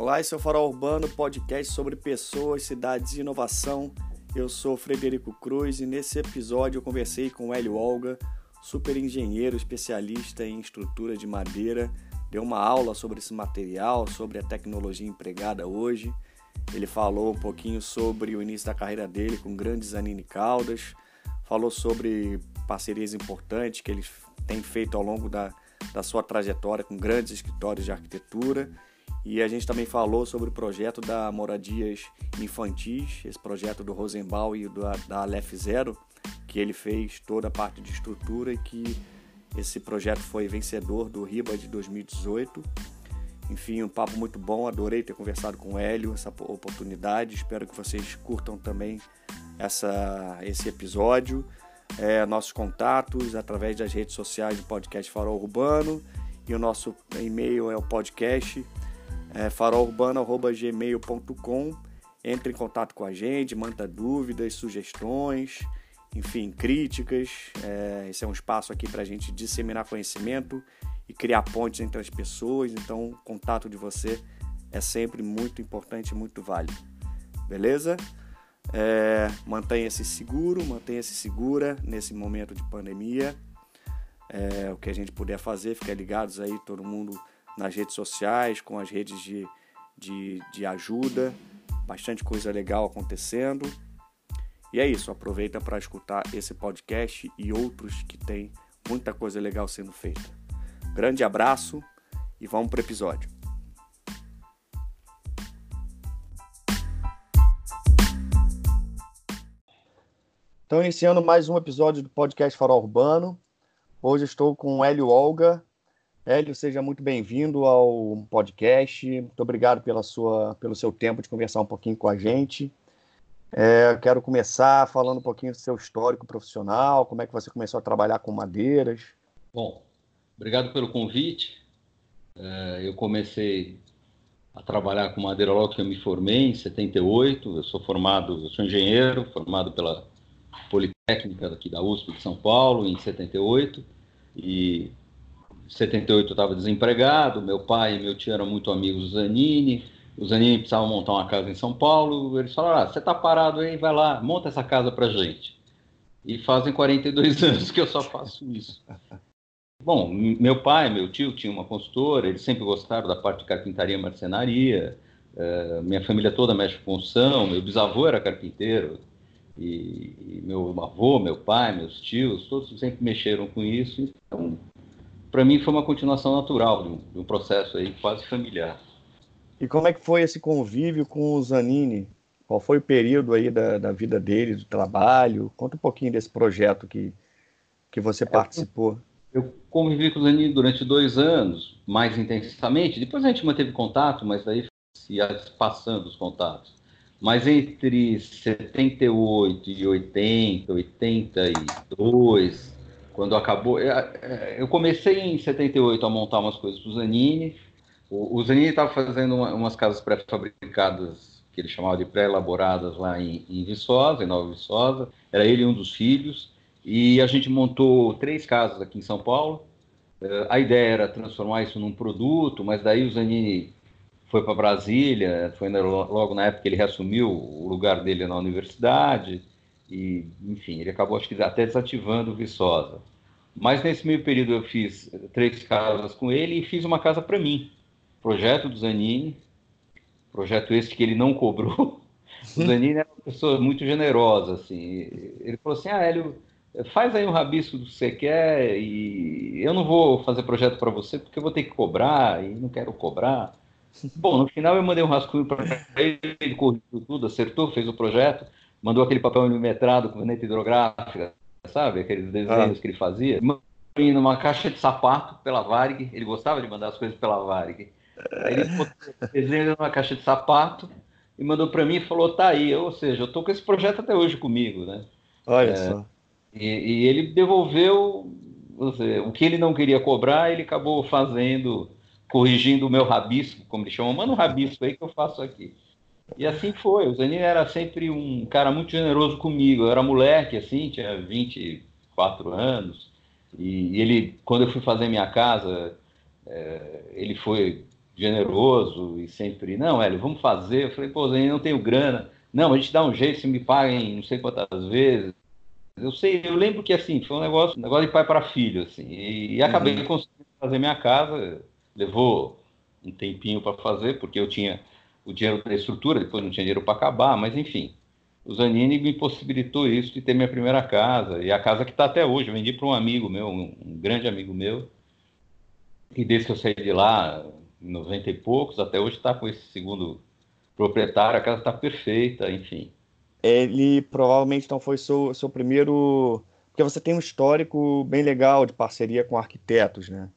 Olá, esse é o Farol Urbano, podcast sobre pessoas, cidades e inovação. Eu sou Frederico Cruz e nesse episódio eu conversei com o Hélio Olga, super engenheiro especialista em estrutura de madeira. Deu uma aula sobre esse material, sobre a tecnologia empregada hoje. Ele falou um pouquinho sobre o início da carreira dele com grandes Anine Caldas, falou sobre parcerias importantes que ele tem feito ao longo da, da sua trajetória com grandes escritórios de arquitetura e a gente também falou sobre o projeto da Moradias Infantis, esse projeto do Rosenbaum e da, da Aleph Zero, que ele fez toda a parte de estrutura e que esse projeto foi vencedor do RIBA de 2018. Enfim, um papo muito bom, adorei ter conversado com o Hélio, essa oportunidade. Espero que vocês curtam também essa, esse episódio. É, nossos contatos através das redes sociais do podcast Farol Urbano e o nosso e-mail é o podcast é, farolurbano.gmail.com. Entre em contato com a gente, manda dúvidas, sugestões, enfim, críticas. É, esse é um espaço aqui para a gente disseminar conhecimento e criar pontes entre as pessoas. Então, o contato de você é sempre muito importante muito válido. Beleza? É, mantenha-se seguro, mantenha-se segura nesse momento de pandemia. É, o que a gente puder fazer, fica ligados aí, todo mundo nas redes sociais, com as redes de, de, de ajuda, bastante coisa legal acontecendo. E é isso, aproveita para escutar esse podcast e outros que tem muita coisa legal sendo feita. Grande abraço e vamos para o episódio. Então, iniciando mais um episódio do podcast Farol Urbano. Hoje estou com o Hélio Olga, Hélio, seja muito bem-vindo ao podcast. Muito obrigado pela sua, pelo seu tempo de conversar um pouquinho com a gente. É, quero começar falando um pouquinho do seu histórico profissional, como é que você começou a trabalhar com madeiras. Bom, obrigado pelo convite. É, eu comecei a trabalhar com madeira logo que eu me formei, em 78. Eu sou formado, eu sou engenheiro, formado pela Politécnica aqui da USP de São Paulo, em 78. E 78 eu estava desempregado, meu pai e meu tio eram muito amigos do Zanini, o Zanini precisava montar uma casa em São Paulo, eles falaram, ah, você está parado aí, vai lá, monta essa casa para gente. E fazem 42 anos que eu só faço isso. Bom, meu pai, meu tio tinha uma consultora, eles sempre gostaram da parte de carpintaria e marcenaria, uh, minha família toda mexe com construção, meu bisavô era carpinteiro, e, e, meu avô, meu pai, meus tios, todos sempre mexeram com isso, então para mim foi uma continuação natural de um, de um, processo aí quase familiar. E como é que foi esse convívio com o Zanini? Qual foi o período aí da, da vida dele, do trabalho? Conta um pouquinho desse projeto que, que você participou. Eu convivi com o Zanini durante dois anos, mais intensamente. Depois a gente manteve contato, mas daí se ia passando os contatos. Mas entre 78 e 80, 82, quando acabou. É, é, eu comecei em 78 a montar umas coisas para o Zanini. O Zanini estava fazendo uma, umas casas pré-fabricadas, que ele chamava de pré-elaboradas, lá em, em Viçosa, em Nova Viçosa. Era ele e um dos filhos. E a gente montou três casas aqui em São Paulo. É, a ideia era transformar isso num produto, mas daí o Zanini foi para Brasília, foi logo na época que ele reassumiu o lugar dele na universidade. E, enfim, ele acabou, acho que até desativando o Viçosa. Mas nesse meio período eu fiz três casas com ele e fiz uma casa para mim. Projeto do Zanini, projeto esse que ele não cobrou. O Zanini era uma pessoa muito generosa, assim. Ele falou assim, ah, Hélio, faz aí um rabisco do que você quer e eu não vou fazer projeto para você porque eu vou ter que cobrar e não quero cobrar. Bom, no final eu mandei um rascunho para ele, ele corrigiu tudo, acertou, fez o projeto mandou aquele papel milimetrado com caneta hidrográfica, sabe? Aqueles desenhos ah. que ele fazia. E numa caixa de sapato pela Varig, ele gostava de mandar as coisas pela Varig. Aí ele botou desenho numa caixa de sapato e mandou para mim e falou: tá aí. Ou seja, eu tô com esse projeto até hoje comigo, né? Olha é, só. E, e, ele devolveu seja, o que ele não queria cobrar, ele acabou fazendo, corrigindo o meu rabisco, como ele chama. Manda um rabisco aí que eu faço aqui. E assim foi. O Zanini era sempre um cara muito generoso comigo. Eu era moleque, assim, tinha 24 anos. E ele, quando eu fui fazer minha casa, é, ele foi generoso e sempre, não, Hélio, vamos fazer. Eu falei, pô, eu não tenho grana. Não, a gente dá um jeito, se me paguem não sei quantas vezes. Eu sei, eu lembro que assim, foi um negócio, um negócio de pai para filho, assim. E, e acabei uhum. conseguindo fazer minha casa. Levou um tempinho para fazer, porque eu tinha o dinheiro da estrutura, depois não tinha dinheiro para acabar, mas enfim. O Zanini me possibilitou isso de ter minha primeira casa, e a casa que está até hoje. Eu vendi para um amigo meu, um, um grande amigo meu, e desde que eu saí de lá, em 90 e poucos, até hoje está com esse segundo proprietário, a casa está perfeita, enfim. Ele provavelmente então foi seu, seu primeiro. Porque você tem um histórico bem legal de parceria com arquitetos, né?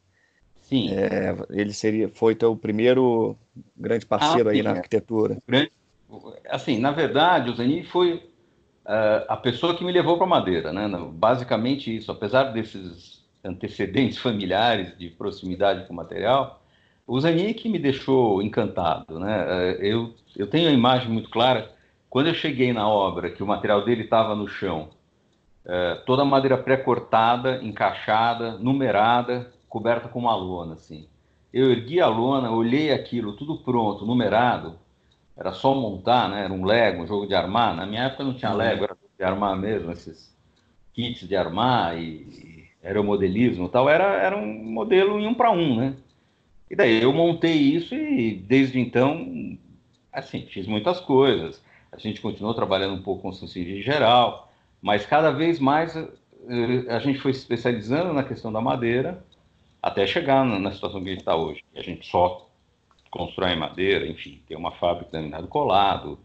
Sim. É, ele seria, foi teu primeiro grande parceiro ah, aí na é. arquitetura. Grande, assim, na verdade, o Zanini foi uh, a pessoa que me levou para Madeira, né? Basicamente isso. Apesar desses antecedentes familiares de proximidade com o material, o Zanini que me deixou encantado, né? Uh, eu, eu tenho a imagem muito clara. Quando eu cheguei na obra, que o material dele estava no chão, toda a madeira pré-cortada, encaixada, numerada, coberta com uma lona, assim. Eu ergui a lona, olhei aquilo, tudo pronto, numerado. Era só montar, né? Era um Lego, um jogo de armar. Na minha época não tinha uhum. Lego, era de armar mesmo, esses kits de armar e, e aeromodelismo e tal. Era, era um modelo em um para um, né? E daí eu montei isso e desde então, assim, fiz muitas coisas. A gente continuou trabalhando um pouco com civil em geral, mas cada vez mais eh, a gente foi se especializando na questão da madeira até chegar na, situação que a gente está hoje. A gente só constrói madeira, enfim, tem uma fábrica de laminado colado,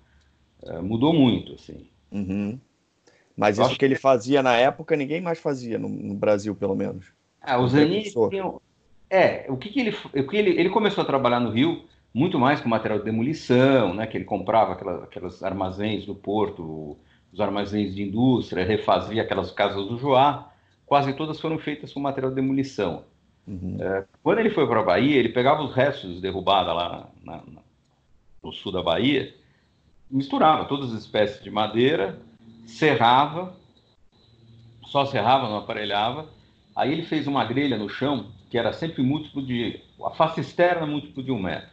é, mudou muito, assim. Uhum. Mas Eu isso que ele fazia na época, ninguém mais fazia, no, no Brasil, pelo menos. Ah, o Zanin... É, o que, que ele... O que ele... Ele começou a trabalhar no Rio muito mais com material de demolição, né, que ele comprava aquelas, aquelas armazéns do porto, os armazéns de indústria, refazia aquelas casas do Joá, quase todas foram feitas com material de demolição. Uhum. É, quando ele foi para a Bahia, ele pegava os restos derrubados lá na, na, no sul da Bahia, misturava todas as espécies de madeira, serrava, só serrava, não aparelhava. Aí ele fez uma grelha no chão, que era sempre múltiplo de. a face externa múltiplo de um metro.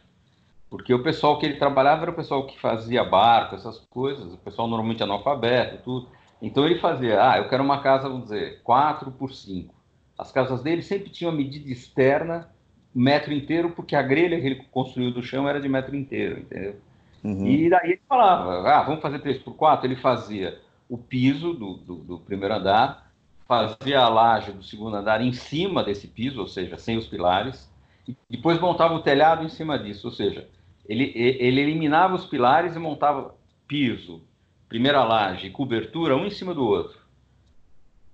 Porque o pessoal que ele trabalhava era o pessoal que fazia barco, essas coisas, o pessoal normalmente analfabeto, tudo. Então ele fazia, ah, eu quero uma casa, vamos dizer, 4 por 5. As casas dele sempre tinham a medida externa, metro inteiro, porque a grelha que ele construiu do chão era de metro inteiro, entendeu? Uhum. E daí ele falava, ah, vamos fazer 3 por 4 Ele fazia o piso do, do, do, primeiro andar, fazia a laje do segundo andar em cima desse piso, ou seja, sem os pilares, e depois montava o telhado em cima disso, ou seja, ele, ele eliminava os pilares e montava piso, primeira laje cobertura um em cima do outro.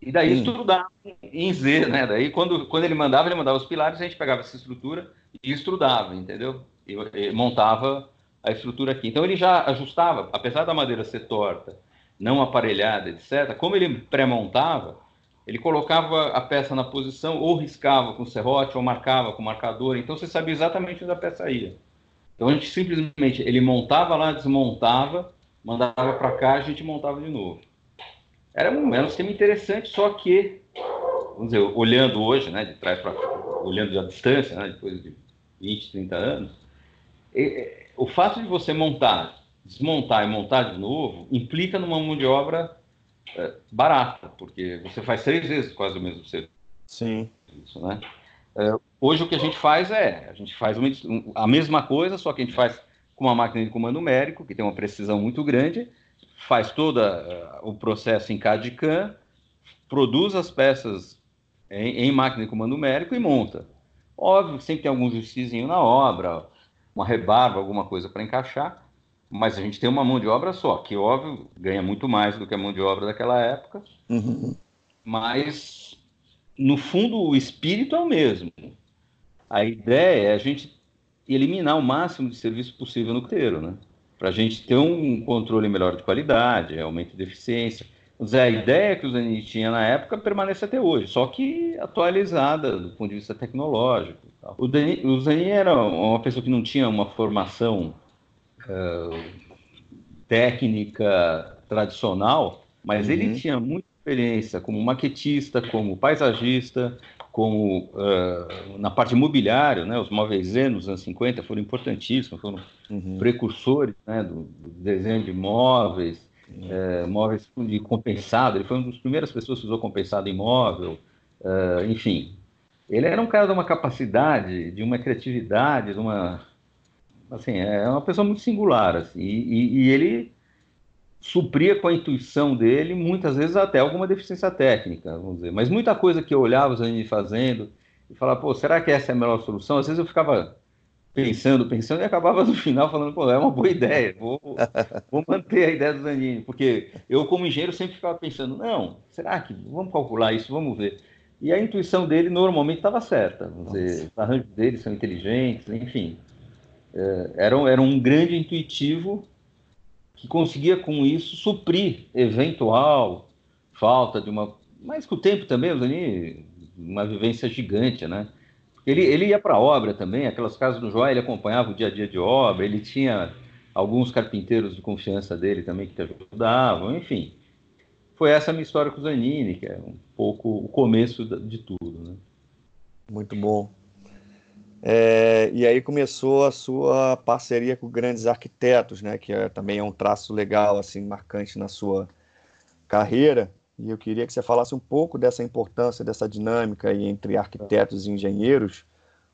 E daí Sim. estudava em Z, né? Daí quando, quando ele mandava, ele mandava os pilares, a gente pegava essa estrutura e estudava, entendeu? E, e montava a estrutura aqui. Então ele já ajustava, apesar da madeira ser torta, não aparelhada, etc. Como ele pré-montava, ele colocava a peça na posição, ou riscava com serrote, ou marcava com marcador. Então você sabia exatamente onde a peça ia. Então a gente simplesmente ele montava lá, desmontava, mandava para cá, a gente montava de novo. Era um, era um sistema interessante, só que, vamos dizer, olhando hoje, né, de trás para olhando à distância, né, depois de 20, 30 anos, é, o fato de você montar, desmontar e montar de novo implica numa mão de obra é, barata, porque você faz três vezes quase o mesmo serviço. Sim. Isso, né? É, hoje o que a gente faz é, a gente faz uma, a mesma coisa, só que a gente faz com uma máquina de comando numérico, que tem uma precisão muito grande, faz todo uh, o processo em CAD CAM, produz as peças em, em, máquina de comando numérico e monta. Óbvio que sempre tem algum justizinho na obra, uma rebarba, alguma coisa para encaixar, mas a gente tem uma mão de obra só, que óbvio ganha muito mais do que a mão de obra daquela época, uhum. mas no fundo o espírito é o mesmo. A ideia é a gente eliminar o máximo de serviço possível no canteiro, né? Para a gente ter um controle melhor de qualidade, aumento de eficiência. Dizer, a ideia que o Zenit tinha na época permanece até hoje, só que atualizada do ponto de vista tecnológico. O, Deni, o Zenit era uma pessoa que não tinha uma formação uh, técnica tradicional, mas uhum. ele tinha muita experiência como maquetista, como paisagista, como uh, na parte imobiliária, né, os móveis Zen nos anos 50 foram importantíssimos, foram uhum. precursores né, do, do, desenho de móveis, uhum. é, móveis de compensado, ele foi uma das primeiras pessoas que usou compensado em móvel, uh, enfim. Ele era um cara de uma capacidade, de uma criatividade, de uma... Assim, é uma pessoa muito singular, assim, e, e ele supria com a intuição dele, muitas vezes até alguma deficiência técnica, vamos dizer. Mas muita coisa que eu olhava os Zanini fazendo e falava, pô, será que essa é a melhor solução? Às vezes eu ficava pensando, pensando e acabava no final falando, pô, é uma boa ideia, vou, vou manter a ideia do Zanini, porque eu como engenheiro sempre ficava pensando, não, será que vamos calcular isso, vamos ver. E a intuição dele normalmente estava certa, vamos dizer, os arranjos dele são inteligentes, enfim. É, era, era um grande intuitivo que conseguia com isso suprir eventual falta de uma. Mas com o tempo também, ali, uma vivência gigante, né? Ele, ele ia para a obra também, aquelas casas do Joá, ele acompanhava o dia a dia de obra, ele tinha alguns carpinteiros de confiança dele também que te ajudavam, enfim. Foi essa a minha história com o Zanini, que é um pouco o começo de tudo, né? Muito bom. É, e aí começou a sua parceria com grandes arquitetos, né, que é, também é um traço legal, assim, marcante na sua carreira. E eu queria que você falasse um pouco dessa importância, dessa dinâmica entre arquitetos e engenheiros,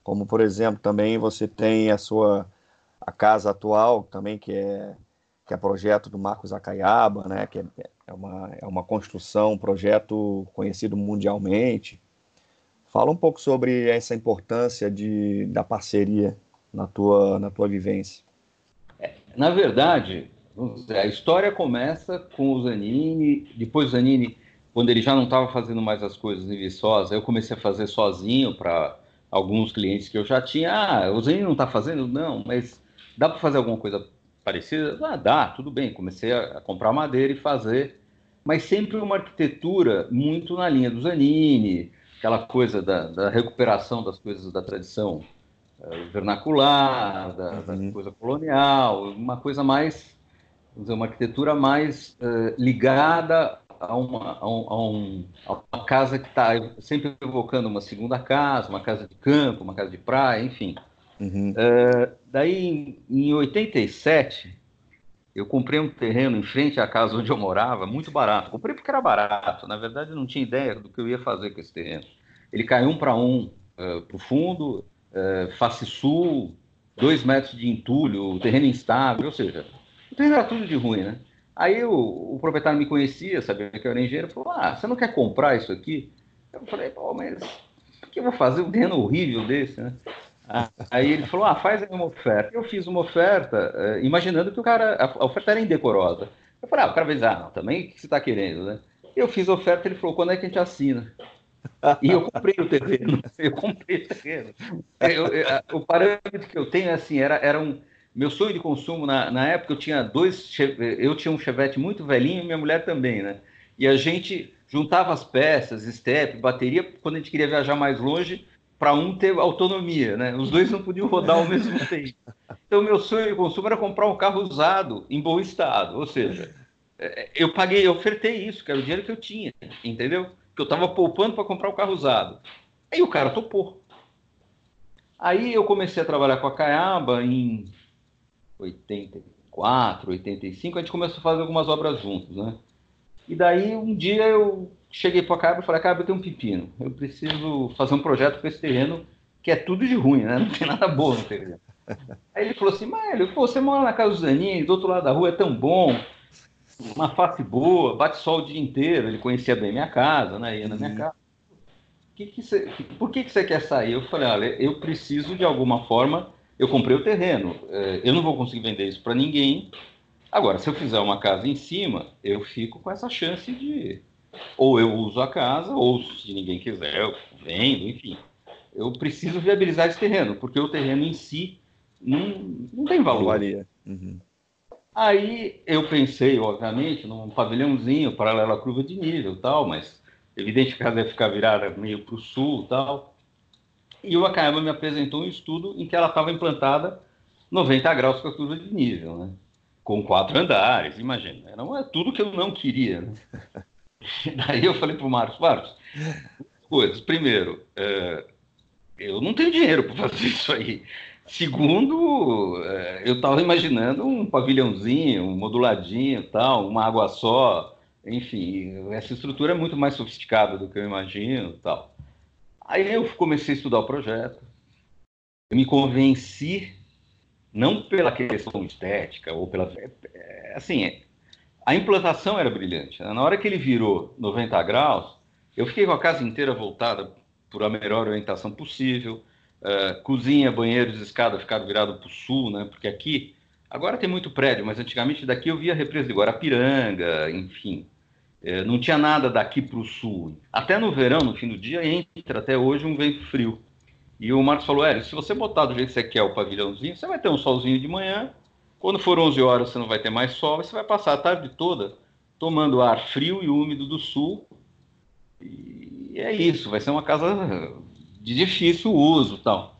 como, por exemplo, também você tem a sua a casa atual, também que é que é projeto do Marcos Acaiaba, né, que é, é uma, é uma construção, um projeto conhecido mundialmente. Fala um pouco sobre essa importância de, da parceria na tua, na tua vivência. É, na verdade, a história começa com o Zanini, depois o Zanini, quando ele já não estava fazendo mais as coisas em Viçosa, eu comecei a fazer sozinho para alguns clientes que eu já tinha. Ah, o Zanini não está fazendo? Não, mas dá para fazer alguma coisa parecida? Ah, dá, tudo bem. Comecei a comprar madeira e fazer, mas sempre uma arquitetura muito na linha do Zanini, aquela coisa da, da recuperação das coisas da tradição uh, vernacular, da, uhum. da, coisa colonial, uma coisa mais, vamos dizer, uma arquitetura mais uh, ligada a uma, a, um, a, um, a uma casa que está sempre evocando uma segunda casa, uma casa de campo, uma casa de praia, enfim. Uhum. Uh, daí, em, em 87, eu comprei um terreno em frente à casa onde eu morava, muito barato. Comprei porque era barato. Na verdade, não tinha ideia do que eu ia fazer com esse terreno. Ele caiu um para um uh, eh, para o fundo, uh, face sul, dois metros de entulho, terreno instável, ou seja, o terreno era tudo de ruim, né? Aí o, o proprietário me conhecia, sabia que eu era engenheiro, falou: Ah, você não quer comprar isso aqui? Eu falei: Pô, mas o que eu vou fazer um terreno horrível desse, né? Aí ele falou: Ah, faz aí uma oferta. Eu fiz uma oferta, uh, imaginando que o cara, a, oferta era indecorosa. Eu falei: Ah, o cara vai dizer: Ah, não, também o que você está querendo, né? Eu fiz a oferta, ele falou: Quando é que a gente assina? E eu comprei o terreno. Eu comprei o terreno. Eu, eu, o parâmetro que eu tenho é assim, era, era um meu sonho de consumo na, na época. Eu tinha dois, eu tinha um Chevette muito velhinho e minha mulher também, né? E a gente juntava as peças, step, bateria, quando a gente queria viajar mais longe, para um ter autonomia, né? Os dois não podiam rodar ao mesmo tempo. Então, meu sonho de consumo era comprar um carro usado, em bom estado. Ou seja, é, eu paguei, eu ofertei isso, que era o dinheiro que eu tinha, entendeu? Que eu estava poupando para comprar o um carro usado. Aí o cara topou. Aí eu comecei a trabalhar com a Caiaba em 84, 85, a gente começou a fazer algumas obras juntos, né? E daí um dia eu cheguei para a Caiaba e falei, Caiaba, eu tenho um pepino, eu preciso fazer um projeto com esse terreno que é tudo de ruim, né? Não tem nada bom no terreno. Aí ele falou assim, Mário, você mora na casa do Zanin, do outro lado da rua é tão bom, uma face boa, bate sol o dia inteiro, ele conhecia bem minha casa, né? Ia na minha uhum. casa. Que que cê, por que, que você quer sair? Eu falei, olha, eu preciso de alguma forma, eu comprei o terreno, é, eu não vou conseguir vender isso para ninguém. Agora, se eu fizer uma casa em cima, eu fico com essa chance de ou eu uso a casa, ou se ninguém quiser, eu vendo, enfim. Eu preciso viabilizar esse terreno, porque o terreno em si não, não tem valor. Não varia. Uhum. Aí eu pensei, obviamente, num pavilhãozinho paralelo à curva de nível tal, mas evidente que a casa ia ficar virada meio para o sul tal. E o Acaiaba me apresentou um estudo em que ela estava implantada 90 graus com a curva de nível, né? com quatro andares, imagina. Era tudo que eu não queria. Né? Daí eu falei para o Marcos, Marcos, coisas. Primeiro, é, eu não tenho dinheiro para fazer isso aí. Segundo, é, eu estava imaginando um pavilhãozinho, um moduladinho, tal, uma água só. Enfim, essa estrutura é muito mais sofisticada do que eu imagino, tal. Aí eu comecei a estudar o projeto. Eu me convenci, não pela questão estética ou pela, é, assim, a implantação era brilhante. Na hora que ele virou 90 graus, eu fiquei com a casa inteira voltada por a melhor orientação possível. Uh, cozinha, banheiros, escada ficaram virados para o sul, né? Porque aqui, agora tem muito prédio, mas antigamente daqui eu via represa de Guarapiranga, enfim. Uh, não tinha nada daqui para o sul. Até no verão, no fim do dia, entra até hoje um vento frio. E o Marcos falou, Hélio, se você botar do jeito que você quer o pavilhãozinho, você vai ter um solzinho de manhã, quando for 11 horas você não vai ter mais sol, você vai passar a tarde toda tomando ar frio e úmido do sul. E é isso, vai ser uma casa de difícil uso tal.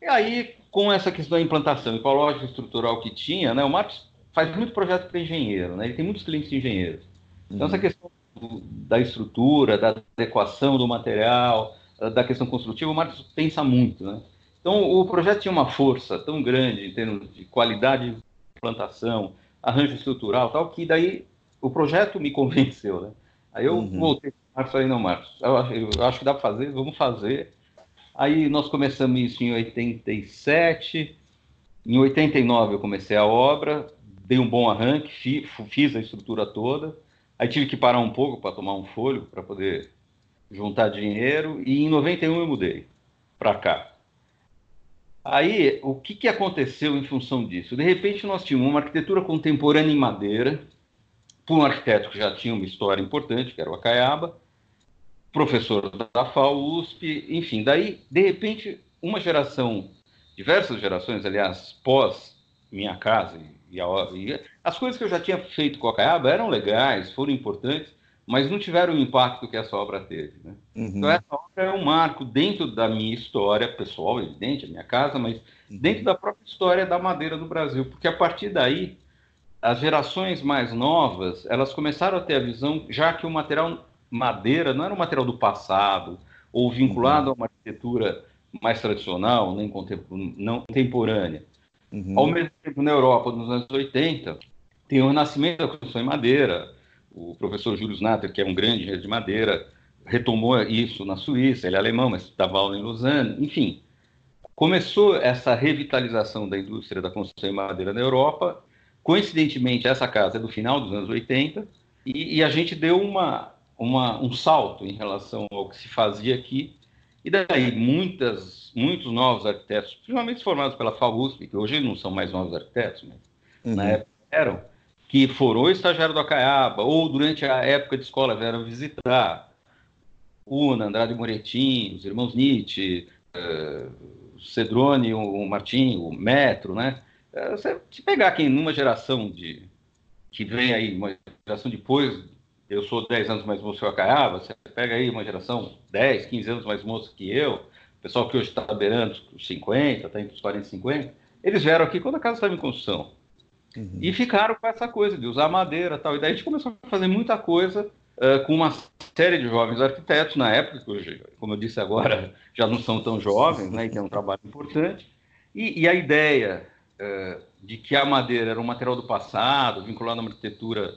E aí, com essa questão da implantação e com a lógica estrutural que tinha, né, o Marcos faz muito projeto para engenheiro, né, ele tem muitos clientes engenheiros. Então, uhum. essa questão do, da estrutura, da adequação do material, da questão construtiva, o Marcos pensa muito. Né? Então, o projeto tinha uma força tão grande em termos de qualidade plantação, arranjo estrutural, tal, que daí o projeto me convenceu, né? Aí eu uhum. voltei para o Marcos falei, não, Marcos, eu, eu, acho que dá para fazer, vamos fazer. Aí nós começamos isso em 87, em 89 eu comecei a obra, dei um bom arranque, fi, fiz a estrutura toda, aí tive que parar um pouco para tomar um fôlego, para poder juntar dinheiro, e em 91 eu mudei para cá. Aí, o que, que aconteceu em função disso? De repente, nós tínhamos uma arquitetura contemporânea em madeira, por um arquiteto que já tinha uma história importante, que era o Acaiaba, professor da FAO, USP, enfim. Daí, de repente, uma geração, diversas gerações, aliás, pós minha casa, e, a, e as coisas que eu já tinha feito com o Acaiaba eram legais, foram importantes, mas não tiveram o impacto que essa obra teve. Né? Uhum. Então, essa obra é um marco dentro da minha história pessoal, evidente, a minha casa, mas uhum. dentro da própria história da madeira do Brasil, porque a partir daí, as gerações mais novas, elas começaram a ter a visão, já que o material madeira não era um material do passado, ou vinculado uhum. a uma arquitetura mais tradicional, nem não contemporânea. Uhum. Ao mesmo tempo, na Europa, nos anos 80, tem o renascimento da construção em madeira, o professor Júlio Snatter, que é um grande engenheiro de madeira, retomou isso na Suíça, ele é alemão, mas dava aula em Lausanne, enfim. Começou essa revitalização da indústria da construção em madeira na Europa. Coincidentemente, essa casa é do final dos anos 80, e, e a gente deu uma, uma, um salto em relação ao que se fazia aqui. E daí, muitas, muitos novos arquitetos, principalmente formados pela FAUSP, que hoje não são mais novos arquitetos, mas uhum. na época eram, que foram ou estagiário do Acaiaba, ou durante a época de escola vieram visitar. Una, Andrade Moretim, os irmãos Nietzsche, uh, Cedrone, o Martim, o Metro, né? Uh, você, se pegar aqui numa geração de que vem aí, uma geração depois, eu sou 10 anos mais moço que o Acaiaba, você pega aí uma geração 10, 15 anos mais moço que eu, pessoal que hoje está beirando os 50, está entre os 40 e 50, eles vieram aqui quando a casa estava em construção. Uhum. E ficaram com essa coisa de usar madeira tal. E daí a gente começou a fazer muita coisa uh, com uma série de jovens arquitetos na época, que hoje, como eu disse agora, já não são tão jovens, né, e tem um trabalho importante. E, e a ideia uh, de que a madeira era um material do passado, vinculado a uma arquitetura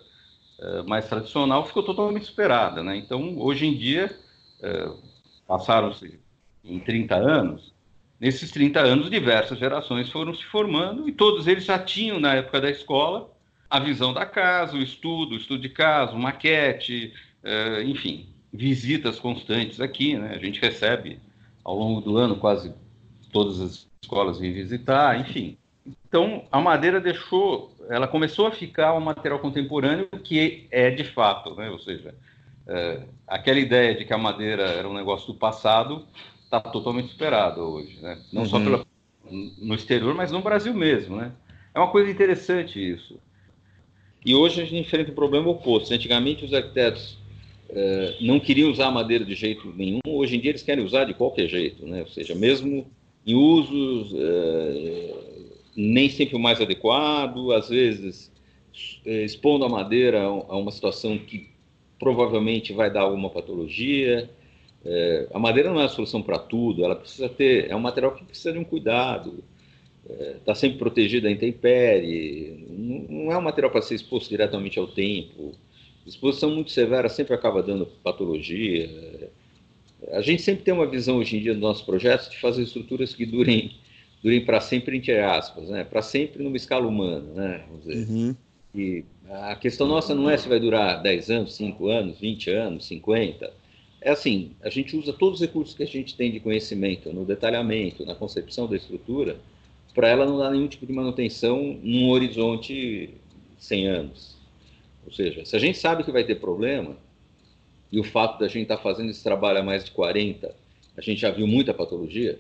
uh, mais tradicional, ficou totalmente superada. Né? Então, hoje em dia, passaram-se em 30 anos, Nesses 30 anos, diversas gerações foram se formando e todos eles já tinham, na época da escola, a visão da casa, o estudo, o estudo de caso, maquete, eh, enfim, visitas constantes aqui. Né? A gente recebe ao longo do ano quase todas as escolas vêm visitar, enfim. Então, a madeira deixou, ela começou a ficar um material contemporâneo que é de fato, né? ou seja, é, aquela ideia de que a madeira era um negócio do passado está totalmente superado hoje, né? Não uhum. só pela, no exterior, mas no Brasil mesmo, né? É uma coisa interessante isso. E hoje a gente enfrenta o problema oposto. Antigamente os arquitetos eh, não queriam usar madeira de jeito nenhum, hoje em dia eles querem usar de qualquer jeito, né? Ou seja, mesmo em usos eh, nem sempre o mais adequado, às vezes eh, expondo a madeira a uma situação que provavelmente vai dar alguma patologia. É, a madeira não é a solução para tudo, ela precisa ter, é um material que precisa de um cuidado, está é, tá sempre protegida da intempérie, não, não é um material para ser exposto diretamente ao tempo. Exposição muito severa sempre acaba dando patologia. A gente sempre tem uma visão hoje em dia dos nossos projetos de fazer estruturas que durem, durem para sempre, entre aspas, né? para sempre numa escala humana. Né? Vamos dizer. Uhum. E a questão nossa não é se vai durar 10 anos, 5 anos, 20 anos, 50. É assim, a gente usa todos os recursos que a gente tem de conhecimento no detalhamento, na concepção da estrutura, para ela não dar nenhum tipo de manutenção num horizonte 100 anos. Ou seja, se a gente sabe que vai ter problema, e o fato da gente estar tá fazendo esse trabalho há mais de 40, a gente já viu muita patologia,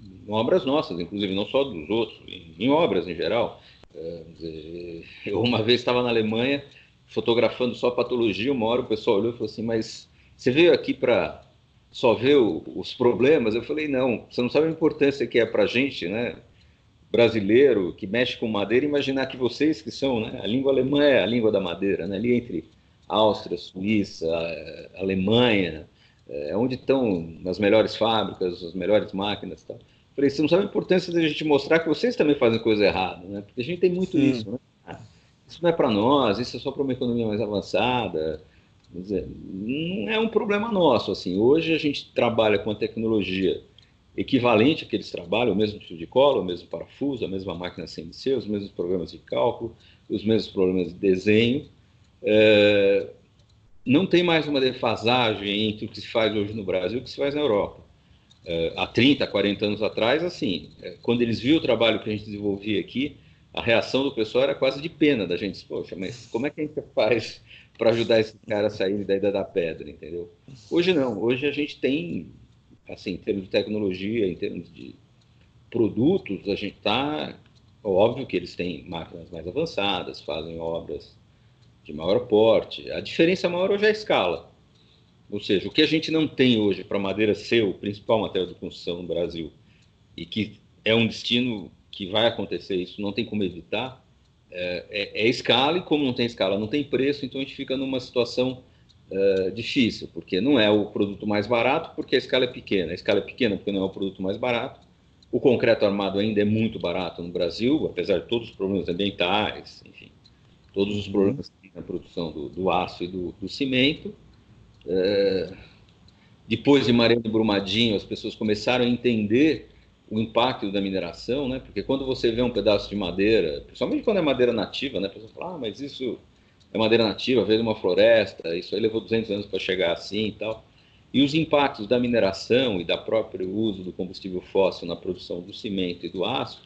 em obras nossas, inclusive, não só dos outros, em, obras em geral. É, eu uma vez estava na Alemanha fotografando só patologia, uma hora o pessoal olhou e falou assim, mas você veio aqui para só ver o, os problemas? Eu falei, não, você não sabe a importância que é para a gente, né? brasileiro que mexe com madeira, imaginar que vocês que são, né, a língua alemã é a língua da madeira, né, ali entre Áustria, Suíça, Alemanha, é onde estão as melhores fábricas, as melhores máquinas, tal. Falei, você não sabe a importância da gente mostrar que vocês também fazem coisa errada, né? Porque a gente tem muito Sim. isso, né? Ah, isso não é para nós, isso é só para uma economia mais avançada. Quer dizer, não é um problema nosso, assim. Hoje a gente trabalha com a tecnologia equivalente que eles trabalham, o mesmo tipo de cola, o mesmo parafuso, a mesma máquina CNC, os mesmos programas de cálculo, os mesmos programas de desenho. É, não tem mais uma defasagem entre o que se faz hoje no Brasil e o que se faz na Europa. É, há 30, 40 anos atrás, assim, é, quando eles viram o trabalho que a gente desenvolvia aqui, a reação do pessoal era quase de pena da gente. Poxa, mas como é que a gente faz para ajudar esse cara a sair da Ilha da Pedra, entendeu? Hoje não. Hoje a gente tem assim, em termos de tecnologia, em termos de produtos, a gente está. Óbvio que eles têm máquinas mais avançadas, fazem obras de maior porte. A diferença maior hoje é a escala. Ou seja, o que a gente não tem hoje para madeira ser o principal material de construção no Brasil e que é um destino que vai acontecer, isso não tem como evitar, é, é, é escala e como não tem escala, não tem preço, então a gente fica numa situação uh, difícil, porque não é o produto mais barato, porque a escala é pequena. A escala é pequena porque não é o produto mais barato. O concreto armado ainda é muito barato no Brasil, apesar de todos os problemas ambientais, enfim, todos os uhum. problemas na produção do, do aço e do, do cimento. Uh, depois de Mariana e Brumadinho, as pessoas começaram a entender o impacto da mineração, né? Porque quando você vê um pedaço de madeira, principalmente quando é madeira nativa, né? A pessoa fala, ah, mas isso é madeira nativa, veio de uma floresta, isso aí levou 200 anos para chegar assim e tal. E os impactos da mineração e da próprio uso do combustível fóssil na produção do cimento e do aço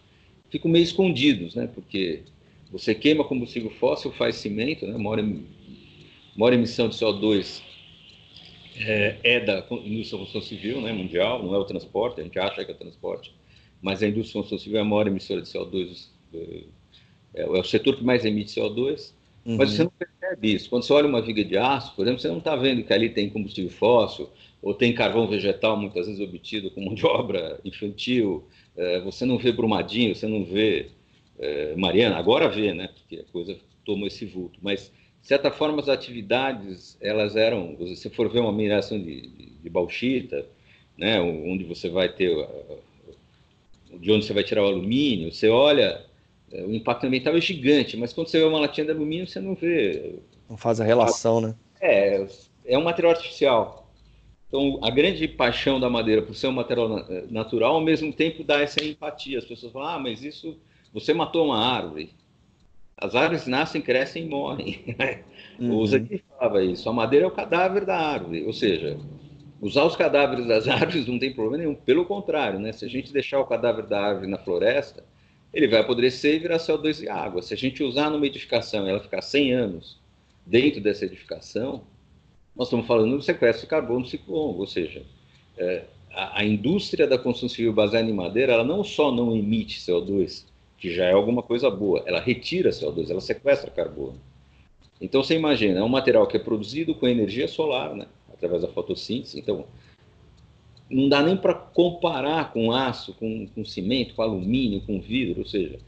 ficam meio escondidos, né? Porque você queima combustível fóssil, faz cimento, né? Maior, maior emissão de CO2 é, é, da indústria da construção civil, né? Mundial, não é o transporte, a gente acha que é o transporte, mas a indústria da construção civil é a maior emissora de CO2, é, é o setor que mais emite CO2. Uhum. Mas você não percebe isso. Quando você olha uma viga de aço, por exemplo, você não está vendo que ali tem combustível fóssil ou tem carvão vegetal, muitas vezes obtido com mão de obra infantil. É, você não vê Brumadinho, você não vê é, Mariana. Agora vê, né? Porque a coisa tomou esse vulto. Mas, de certa forma, as atividades, elas eram... Se você for ver uma mineração de, de, de bauxita, né? onde você vai ter... De onde você vai tirar o alumínio, você olha é, o impacto ambiental é gigante, mas quando você vê uma latinha de alumínio, você não vê. Não faz a relação, né? É, é um material artificial. Então, a grande paixão da madeira por ser um material eh, natural, ao mesmo tempo dá essa empatia. As pessoas falam, ah, mas isso, você matou uma árvore. As árvores nascem, crescem e morrem. Uhum. O Zaki falava isso. A madeira é o cadáver da árvore. Ou seja, usar os cadáveres das árvores não tem problema nenhum. Pelo contrário, né? se a gente deixar o cadáver da árvore na floresta, ele vai apodrecer e virar CO2 e água. Se a gente usar numa edificação e ela ficar 100 anos dentro dessa edificação, nós estamos falando do sequestro de carbono no ciclo longo, ou seja, é, a, a, indústria da construção civil baseada em madeira, ela não só não emite CO2, que já é alguma coisa boa, ela retira CO2, ela sequestra carbono. Então você imagina, é um material que é produzido com energia solar, né, através da fotossíntese, então não dá nem para comparar com aço, com, com cimento, com alumínio, com vidro, ou seja,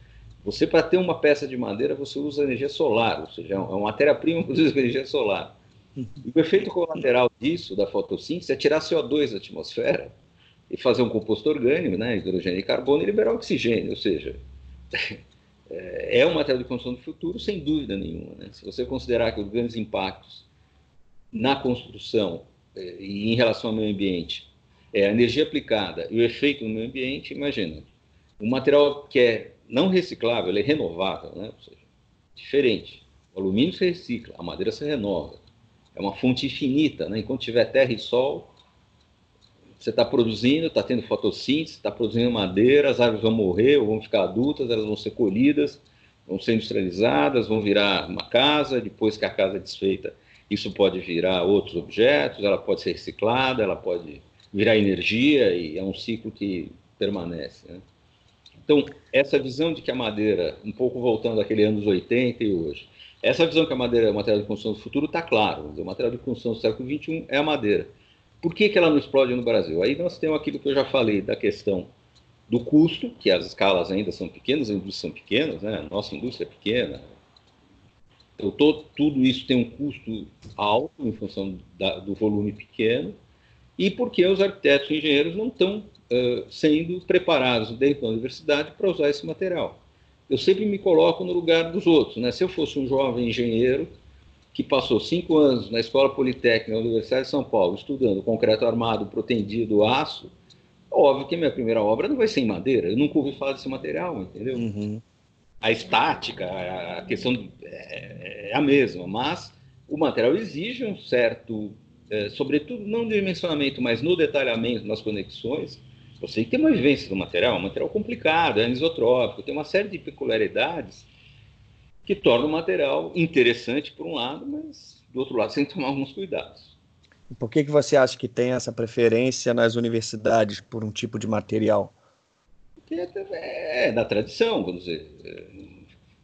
você para ter uma peça de madeira você usa energia solar, ou seja, é uma matéria-prima que usa energia solar. E o efeito colateral disso, da fotossíntese, é tirar CO2 da atmosfera e fazer um composto orgânico, né, hidrogênio e carbono, e liberar oxigênio. Ou seja, é um material de construção do futuro, sem dúvida nenhuma. Né? Se você considerar que os grandes impactos na construção eh, e em relação ao meio ambiente é a energia aplicada e o efeito no meio ambiente, imagina, um material que é não reciclável, ele é renovável, né? Ou seja, diferente. O alumínio se recicla, a madeira se renova. É uma fonte infinita, né? Enquanto tiver terra e sol, você está produzindo, está tendo fotossíntese, está produzindo madeira, as árvores vão morrer ou vão ficar adultas, elas vão ser colhidas, vão ser industrializadas, vão virar uma casa, depois que a casa é desfeita, isso pode virar outros objetos, ela pode ser reciclada, ela pode virar energia e é um ciclo que permanece. Né? Então, essa visão de que a madeira, um pouco voltando àquele anos 80 e hoje, essa visão que a madeira é o material de construção do futuro está claro. O material de construção do século XXI é a madeira. Por que, que ela não explode no Brasil? Aí nós temos aquilo que eu já falei da questão do custo, que as escalas ainda são pequenas, as indústrias são pequenas, né? a nossa indústria é pequena. Então, todo, tudo isso tem um custo alto em função da, do volume pequeno, e porque os arquitetos e engenheiros não estão uh, sendo preparados dentro da universidade para usar esse material. Eu sempre me coloco no lugar dos outros. Né? Se eu fosse um jovem engenheiro que passou cinco anos na Escola Politécnica da Universidade de São Paulo, estudando concreto armado, protendido, aço, óbvio que minha primeira obra não vai ser em madeira. Eu nunca ouvi falar desse material, entendeu? Uhum. A estática, a questão é, é, a mesma, mas o material exige um certo, é, sobretudo não no dimensionamento, mas no detalhamento, nas conexões. Você tem que ter uma vivência do material, um material complicado, é anisotrópico, tem uma série de peculiaridades que torna o material interessante por um lado, mas do outro lado sem tomar alguns cuidados. Por que, que você acha que tem essa preferência nas universidades por um tipo de material? Porque é, é da tradição, vamos dizer. É,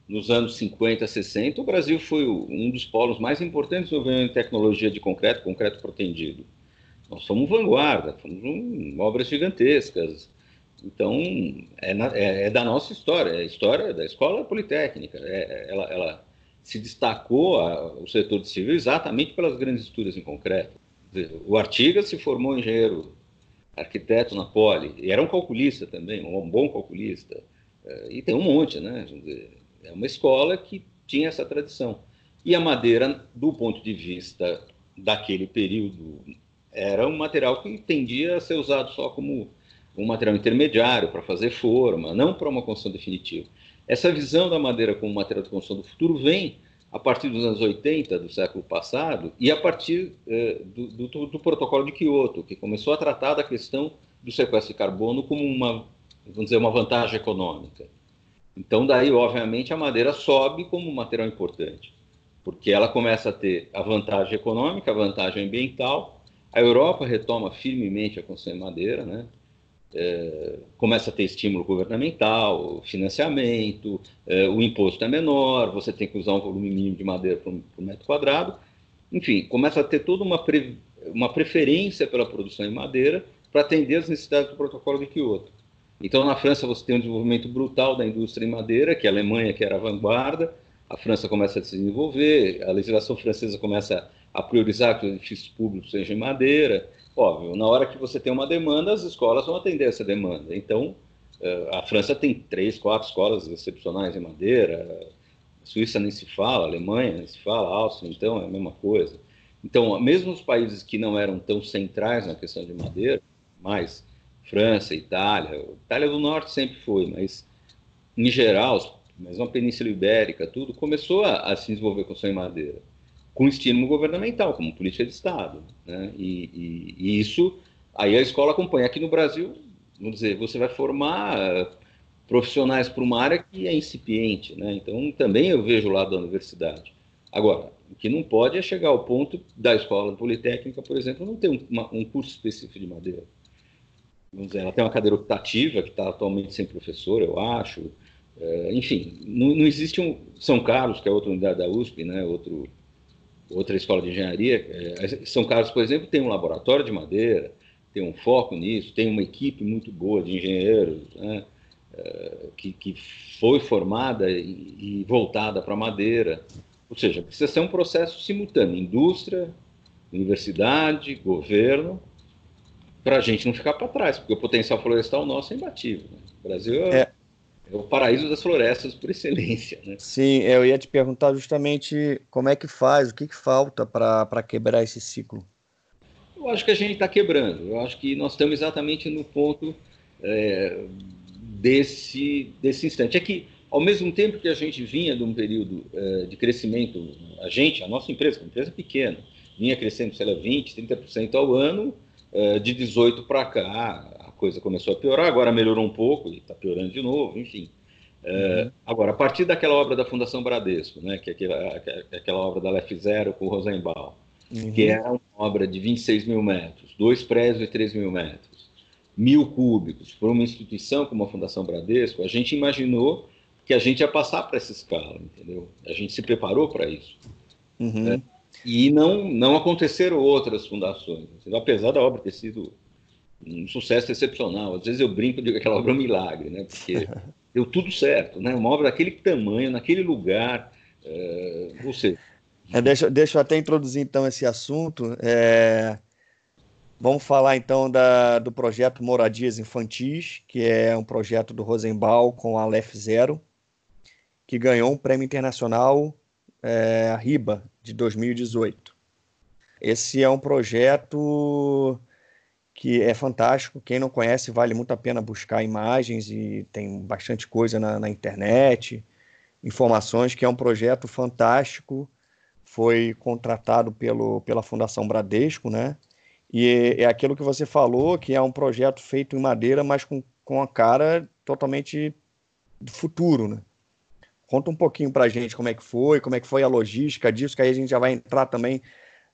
nos anos 50, 60, o Brasil foi um dos polos mais importantes no em tecnologia de concreto, concreto protendido. Nós somos vanguarda, fomos um, obras gigantescas, então, é, na, é, é, da nossa história, é a história da escola politécnica. É, ela, ela, se destacou, a, o setor de civil, exatamente pelas grandes estudos em concreto. O Artigas se formou engenheiro arquiteto na Poli, e era um calculista também, um bom calculista. É, e tem um monte, né? É uma escola que tinha essa tradição. E a madeira, do ponto de vista daquele período, era um material que tendia a ser usado só como um material intermediário para fazer forma, não para uma construção definitiva. Essa visão da madeira como material de construção do futuro vem a partir dos anos 80 do século passado e a partir eh, do, do, do, protocolo de Kyoto, que começou a tratar da questão do sequestro de carbono como uma, vamos dizer, uma vantagem econômica. Então, daí, obviamente, a madeira sobe como um material importante, porque ela começa a ter a vantagem econômica, a vantagem ambiental. A Europa retoma firmemente a construção de madeira, né? É, começa a ter estímulo governamental, financiamento, é, o imposto é menor, você tem que usar um volume mínimo de madeira por, por metro quadrado. Enfim, começa a ter toda uma, pre, uma preferência pela produção em madeira para atender as necessidades do protocolo de Kyoto. Então, na França, você tem um desenvolvimento brutal da indústria em madeira, que a Alemanha, que era a vanguarda, a França começa a se desenvolver, a legislação francesa começa a priorizar que os edifícios públicos sejam em madeira, Óbvio, na hora que você tem uma demanda, as escolas vão atender essa demanda. Então, eh, a França tem três, quatro escolas excepcionais em madeira, Suíça nem se fala, Alemanha nem se fala, Áustria, então é a mesma coisa. Então, mesmo os países que não eram tão centrais na questão de madeira, mais França, Itália, Itália do Norte sempre foi, mas em geral, mesmo a Península Ibérica, tudo começou a, a se desenvolver com em madeira com estímulo governamental, como política de Estado. Né? E, e, e, isso, aí a escola acompanha. Aqui no Brasil, vamos dizer, você vai formar eh, profissionais para uma área que é incipiente. Né? Então, também eu vejo o lado da universidade. Agora, o que não pode é chegar ao ponto da escola politécnica, por exemplo, não ter um, uma, um curso específico de madeira. Vamos dizer, ela tem uma cadeira optativa, que está atualmente sem professor, eu acho. É, enfim, não, não existe um. São Carlos, que é outra unidade da USP, né, outro outra escola de engenharia, é, São Carlos, por exemplo, tem um laboratório de madeira, tem um foco nisso, tem uma equipe muito boa de engenheiros né, é, que, que foi formada e, e voltada para madeira. Ou seja, precisa ser um processo simultâneo, indústria, universidade, governo, para a gente não ficar para trás, porque o potencial florestal nosso é imbatível. Né? O Brasil é, é. É, o paraíso das florestas por excelência. Né? Sim, eu ia te perguntar justamente como é que faz, o que, que falta para quebrar esse ciclo. Eu acho que a gente está quebrando. Eu acho que nós estamos exatamente no ponto é, desse, desse instante. É que, ao mesmo tempo que a gente vinha de um período é, de crescimento, a gente, a nossa empresa, uma empresa pequena, vinha crescendo, sei lá, 20%, 30% ao ano, é, de 18 para cá, coisa começou a piorar, agora melhorou um pouco e está piorando de novo, enfim. É, uhum. Agora, a partir daquela obra da Fundação Bradesco, né, que é aquela, que é aquela obra da Lef Zero com o Rosenbaum, uhum. que é uma obra de 26 mil metros, dois prédios de 3 mil metros, mil cúbicos, por uma instituição como a Fundação Bradesco, a gente imaginou que a gente ia passar para essa escala, entendeu? A gente se preparou para isso. Uhum. Né? E não, não aconteceram outras fundações, apesar da obra ter sido um sucesso excepcional. Às vezes eu brinco de que aquela obra é um milagre, né? porque deu tudo certo, né? uma obra daquele tamanho, naquele lugar. É, ou seja, é, deixa, deixa eu até introduzir então esse assunto. É, vamos falar então da, do projeto Moradias Infantis, que é um projeto do Rosenbaum com a Lef Zero, que ganhou um prêmio internacional é, RIBA de 2018. Esse é um projeto que é fantástico. Quem não conhece, vale muito a pena buscar imagens e tem bastante coisa na, na internet, informações, que é um projeto fantástico foi contratado pelo, pela Fundação Bradesco, né? E é, é aquilo que você falou, que é um projeto feito em madeira, mas com, com a cara totalmente do futuro, né? Conta um pouquinho para a gente como é que foi, como é que foi a logística disso, que aí a gente já vai entrar também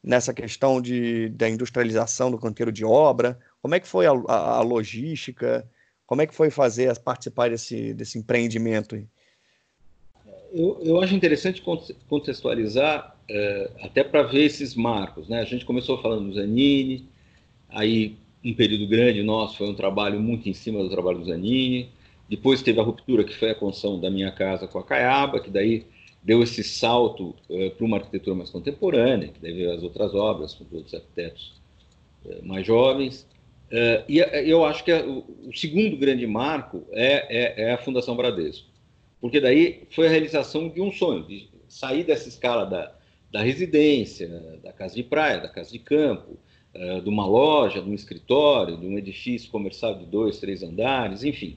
nessa questão de, da industrialização do canteiro de obra. Como é que foi a, a, a logística? Como é que foi fazer, participar desse, desse empreendimento? Eu, eu acho interessante contextualizar é, até para ver esses marcos. Né? A gente começou falando do Zanini, aí um período grande nosso foi um trabalho muito em cima do trabalho do Zanini, depois teve a ruptura, que foi a construção da minha casa com a Caiaba, que daí deu esse salto é, para uma arquitetura mais contemporânea, que veio as outras obras com outros arquitetos é, mais jovens. É, e eu acho que o, o, segundo grande marco é, é, é, a Fundação Bradesco, porque daí foi a realização de um sonho, de sair dessa escala da, da residência, da casa de praia, da casa de campo, de uma loja, de um escritório, de um edifício comercial de dois, três andares, enfim,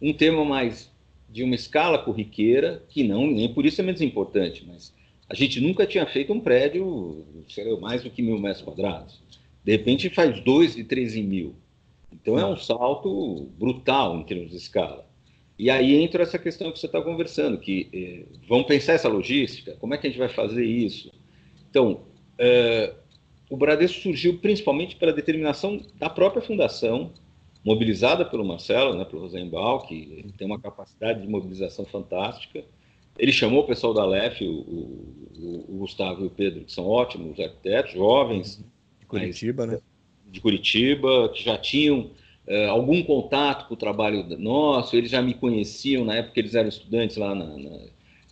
um tema mais de uma escala corriqueira, que não, nem por isso é menos importante, mas a gente nunca tinha feito um prédio, sei mais do que mil metros quadrados. De repente faz dois de três em mil. Então é um salto brutal em termos de escala. E aí entra essa questão que você está conversando, que eh, vamos pensar essa logística, como é que a gente vai fazer isso? Então, eh, o Bradesco surgiu principalmente pela determinação da própria fundação, mobilizada pelo Marcelo, né, pelo Rosenbaum, que tem uma capacidade de mobilização fantástica. Ele chamou o pessoal da LEF, o, o, o Gustavo e o Pedro, que são ótimos arquitetos, jovens. De Curitiba, mas, né? De Curitiba, que já tinham uh, algum contato com o trabalho nosso, eles já me conheciam na época que eles eram estudantes lá na. na...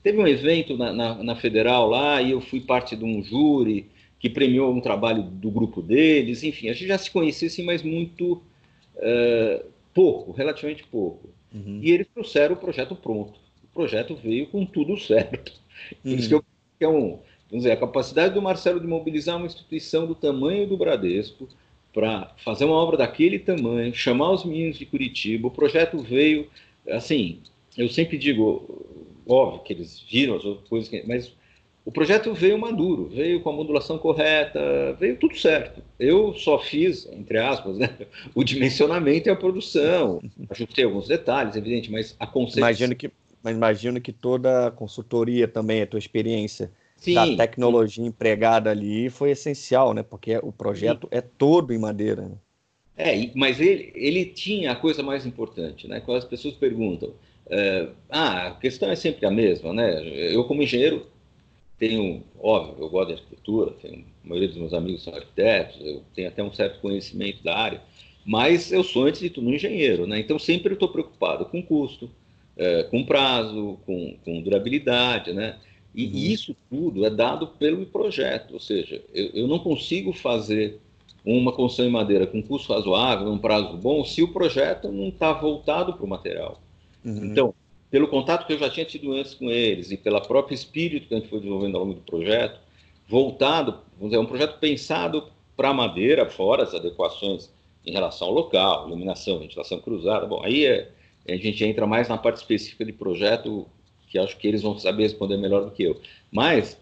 Teve um evento na, na, na, Federal lá e eu fui parte de um júri que premiou um trabalho do grupo deles, enfim, a gente já se conhecia assim, mas muito uh, pouco, relativamente pouco. Uhum. E eles trouxeram o projeto pronto. O projeto veio com tudo certo. Por isso que eu que é um, vamos dizer, a capacidade do Marcelo de mobilizar uma instituição do tamanho do Bradesco, para fazer uma obra daquele tamanho, chamar os meninos de Curitiba. O projeto veio, assim, eu sempre digo, óbvio que eles viram as outras coisas, mas o projeto veio maduro, veio com a modulação correta, veio tudo certo. Eu só fiz, entre aspas, né, o dimensionamento e a produção. Ajustei alguns detalhes, evidente, mas a concepção. Imagino que, mas imagino que toda a consultoria também, a tua experiência Sim. da tecnologia empregada ali foi essencial, né? Porque o projeto Sim. é todo em madeira. Né? É, mas ele, ele tinha a coisa mais importante, né? Quando as pessoas perguntam, é, ah, a questão é sempre a mesma, né? Eu como engenheiro tenho, óbvio, eu gosto de arquitetura, tenho, a maioria dos meus amigos são arquitetos, eu tenho até um certo conhecimento da área, mas eu sou antes de tudo um engenheiro, né? Então sempre estou preocupado com custo, é, com prazo, com, com durabilidade, né? E, uhum. isso tudo é dado pelo projeto, ou seja, eu, eu não consigo fazer uma construção em madeira com custo razoável, um prazo bom, se o projeto não está voltado para o material. Uhum. Então, pelo contato que eu já tinha tido antes com eles e pelo próprio espírito que a gente foi desenvolvendo ao longo do projeto, voltado, vamos dizer, um projeto pensado para madeira, fora as adequações em relação ao local, iluminação, ventilação cruzada. Bom, aí é, a gente entra mais na parte específica de projeto, que acho que eles vão saber responder melhor do que eu. Mas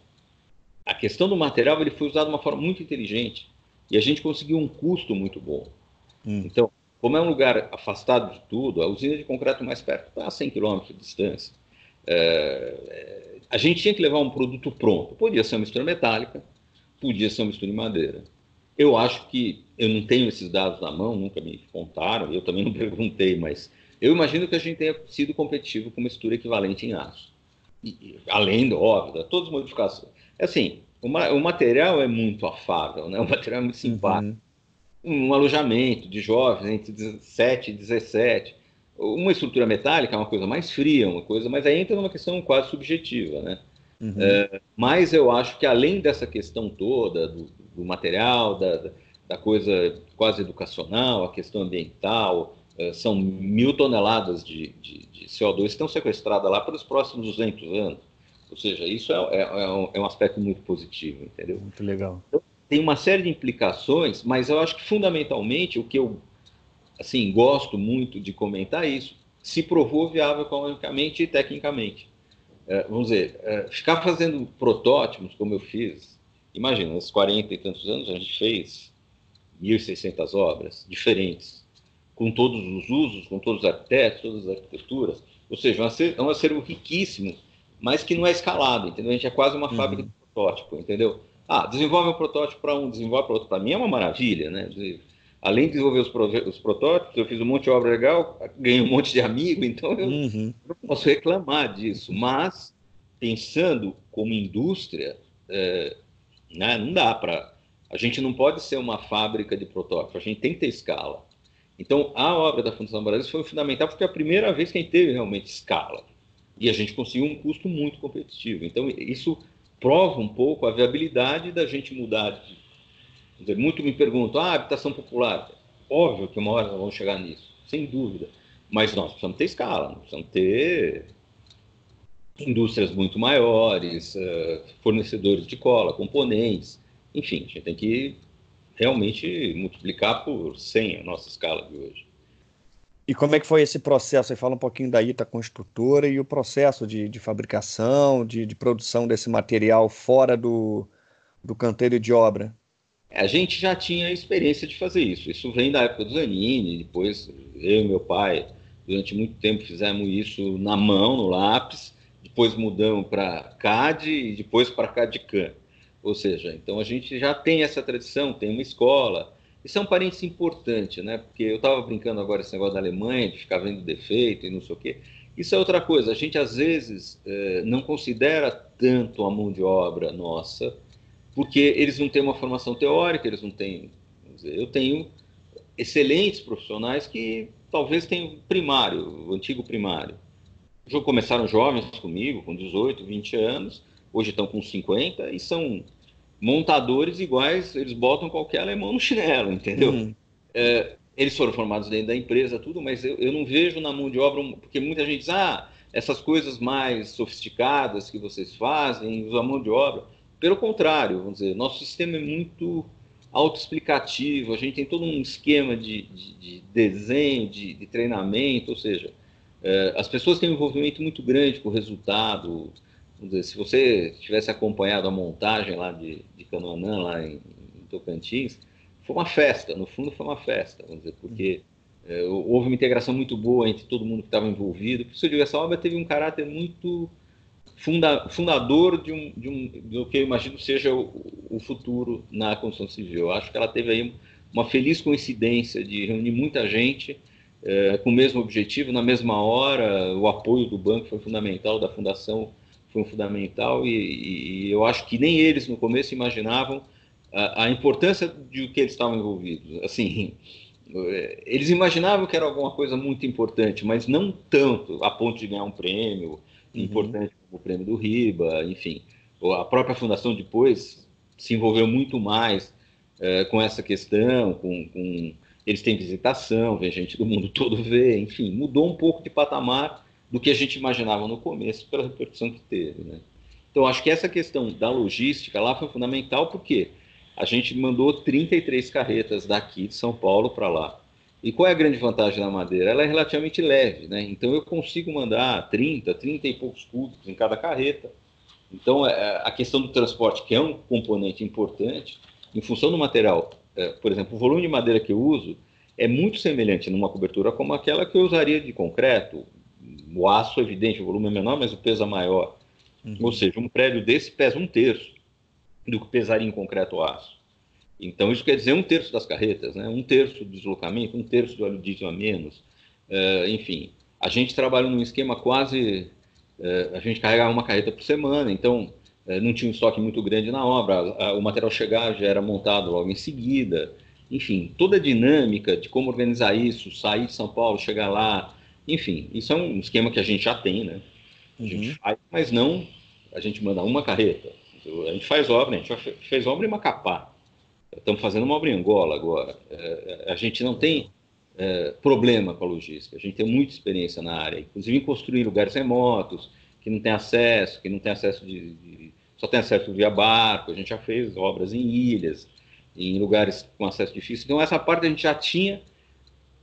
a questão do material ele foi usado de uma forma muito inteligente e a gente conseguiu um custo muito bom. Hum. Então, como é um lugar afastado de tudo, a usina de concreto mais perto está a 100 km de distância. É, a gente tinha que levar um produto pronto. Podia ser uma mistura metálica, podia ser uma mistura em madeira. Eu acho que eu não tenho esses dados na mão, nunca me contaram, eu também não perguntei, mas eu imagino que a gente tenha sido competitivo com mistura equivalente em aço. E, além, do, óbvio, de todas as modificações. É assim, o, material é muito afável, né? o material é muito simpático. Uhum. Um alojamento de jovens entre 17 e 17. Uma estrutura metálica é uma coisa mais fria, uma coisa, mas aí entra numa questão quase subjetiva, né? Uhum. É, mas eu acho que além dessa questão toda do, do material, da, da, coisa quase educacional, a questão ambiental, é, são mil toneladas de, de, de CO2 que estão sequestradas lá pelos próximos 200 anos. Ou seja, isso é, é, é, um, é um aspecto muito positivo, entendeu? Muito legal. Então, tem uma série de implicações, mas eu acho que fundamentalmente o que eu assim gosto muito de comentar é isso. Se provou viável economicamente e tecnicamente. É, vamos dizer, é, ficar fazendo protótipos como eu fiz, imagina, nesses 40 e tantos anos a gente fez 1.600 obras diferentes com todos os usos, com todos os arquitetos, todas as arquiteturas. Ou seja, é um acervo riquíssimo, mas que não é escalado, entendeu? A gente é quase uma uhum. fábrica de protótipo, entendeu? Ah, desenvolve um protótipo para um, desenvolve para outro. Para mim é uma maravilha, né? Além de desenvolver os, os, protótipos, eu fiz um monte de obra legal, ganhei um monte de amigo, então eu uhum. não posso reclamar disso. Mas, pensando como indústria, é, né, não dá para. A gente não pode ser uma fábrica de protótipos, a gente tem que ter escala. Então, a obra da Fundação Brasil foi fundamental porque é a primeira vez que a gente teve realmente escala. E a gente conseguiu um custo muito competitivo. Então, isso prova um pouco a viabilidade da gente mudar. De, dizer, muito me perguntam, ah, habitação popular. Óbvio que uma hora nós vamos chegar nisso, sem dúvida. Mas nós precisamos ter escala, nós precisamos ter indústrias muito maiores, eh, fornecedores de cola, componentes, enfim, a gente tem que realmente multiplicar por 100 a nossa escala de hoje. E como é que foi esse processo? Você fala um pouquinho da Ita Construtora e o processo de, de fabricação, de, de, produção desse material fora do, do canteiro de obra. A gente já tinha experiência de fazer isso. Isso vem da época do Zanini, depois eu e meu pai, durante muito tempo, fizemos isso na mão, no lápis, depois mudamos para CAD e depois para CAD-CAM. Ou seja, então a gente já tem essa tradição, tem uma escola. Isso é um parênteses importante, né? Porque eu estava brincando agora esse negócio da Alemanha, de ficar vendo defeito e não sei o quê. Isso é outra coisa. A gente, às vezes, eh, não considera tanto a mão de obra nossa, porque eles não têm uma formação teórica, eles não têm. Eu tenho excelentes profissionais que talvez tenham primário, o antigo primário. Começaram jovens comigo, com 18, 20 anos, hoje estão com 50 e são montadores iguais, eles botam qualquer alemão no chinelo, entendeu? Uhum. É, eles foram formados dentro da empresa, tudo, mas eu, eu, não vejo na mão de obra, porque muita gente diz, ah, essas coisas mais sofisticadas que vocês fazem, usam a mão de obra. Pelo contrário, vamos dizer, nosso sistema é muito autoexplicativo, a gente tem todo um esquema de, de, de desenho, de, de, treinamento, ou seja, é, as pessoas têm um envolvimento muito grande com o resultado, dizer, se você tivesse acompanhado a montagem lá de, de Canoanã, lá em, em, Tocantins, foi uma festa, no fundo foi uma festa, vamos dizer, porque é, houve uma integração muito boa entre todo mundo que estava envolvido. Por isso eu digo, essa obra teve um caráter muito funda, fundador de, um, de um, do que eu imagino seja o, o futuro na construção civil. Eu acho que ela teve aí uma feliz coincidência de reunir muita gente é, com o mesmo objetivo, na mesma hora, o apoio do banco foi fundamental, da fundação foi fundamental e, e, eu acho que nem eles no começo imaginavam a, a importância de que eles estavam envolvidos. Assim, eles imaginavam que era alguma coisa muito importante, mas não tanto a ponto de ganhar um prêmio uhum. importante o prêmio do RIBA, enfim. A própria fundação depois se envolveu muito mais é, com essa questão, com, com, eles têm visitação, vem gente do mundo todo ver, enfim, mudou um pouco de patamar do que a gente imaginava no começo pela repercussão que teve, né? Então acho que essa questão da logística lá foi fundamental porque a gente mandou 33 carretas daqui de São Paulo para lá. E qual é a grande vantagem da madeira? Ela é relativamente leve, né? Então eu consigo mandar 30, 30 e poucos cúbicos em cada carreta. Então é, a questão do transporte, que é um componente importante, em função do material, é, por exemplo, o volume de madeira que eu uso é muito semelhante numa cobertura como aquela que eu usaria de concreto. O aço, evidente, o volume é menor, mas o peso é maior. Uhum. Ou seja, um prédio desse pesa um terço do que pesaria em concreto o aço. Então, isso quer dizer um terço das carretas, né? um terço do deslocamento, um terço do óleo diesel a menos. Uh, enfim, a gente trabalha num esquema quase. Uh, a gente carregava uma carreta por semana, então uh, não tinha um estoque muito grande na obra, o material chegar já era montado logo em seguida. Enfim, toda a dinâmica de como organizar isso, sair de São Paulo, chegar lá, enfim, isso é um esquema que a gente já tem, né? A gente uhum. faz, mas não a gente manda uma carreta. A gente faz obra, a gente fez obra em Macapá Estamos fazendo uma obra em Angola agora. É, é, a gente não tem é, problema com a logística, a gente tem muita experiência na área, inclusive em construir lugares remotos, que não tem acesso, que não tem acesso de, de, só tem acesso via barco, a gente já fez obras em ilhas, em lugares com acesso difícil. Então essa parte a gente já tinha,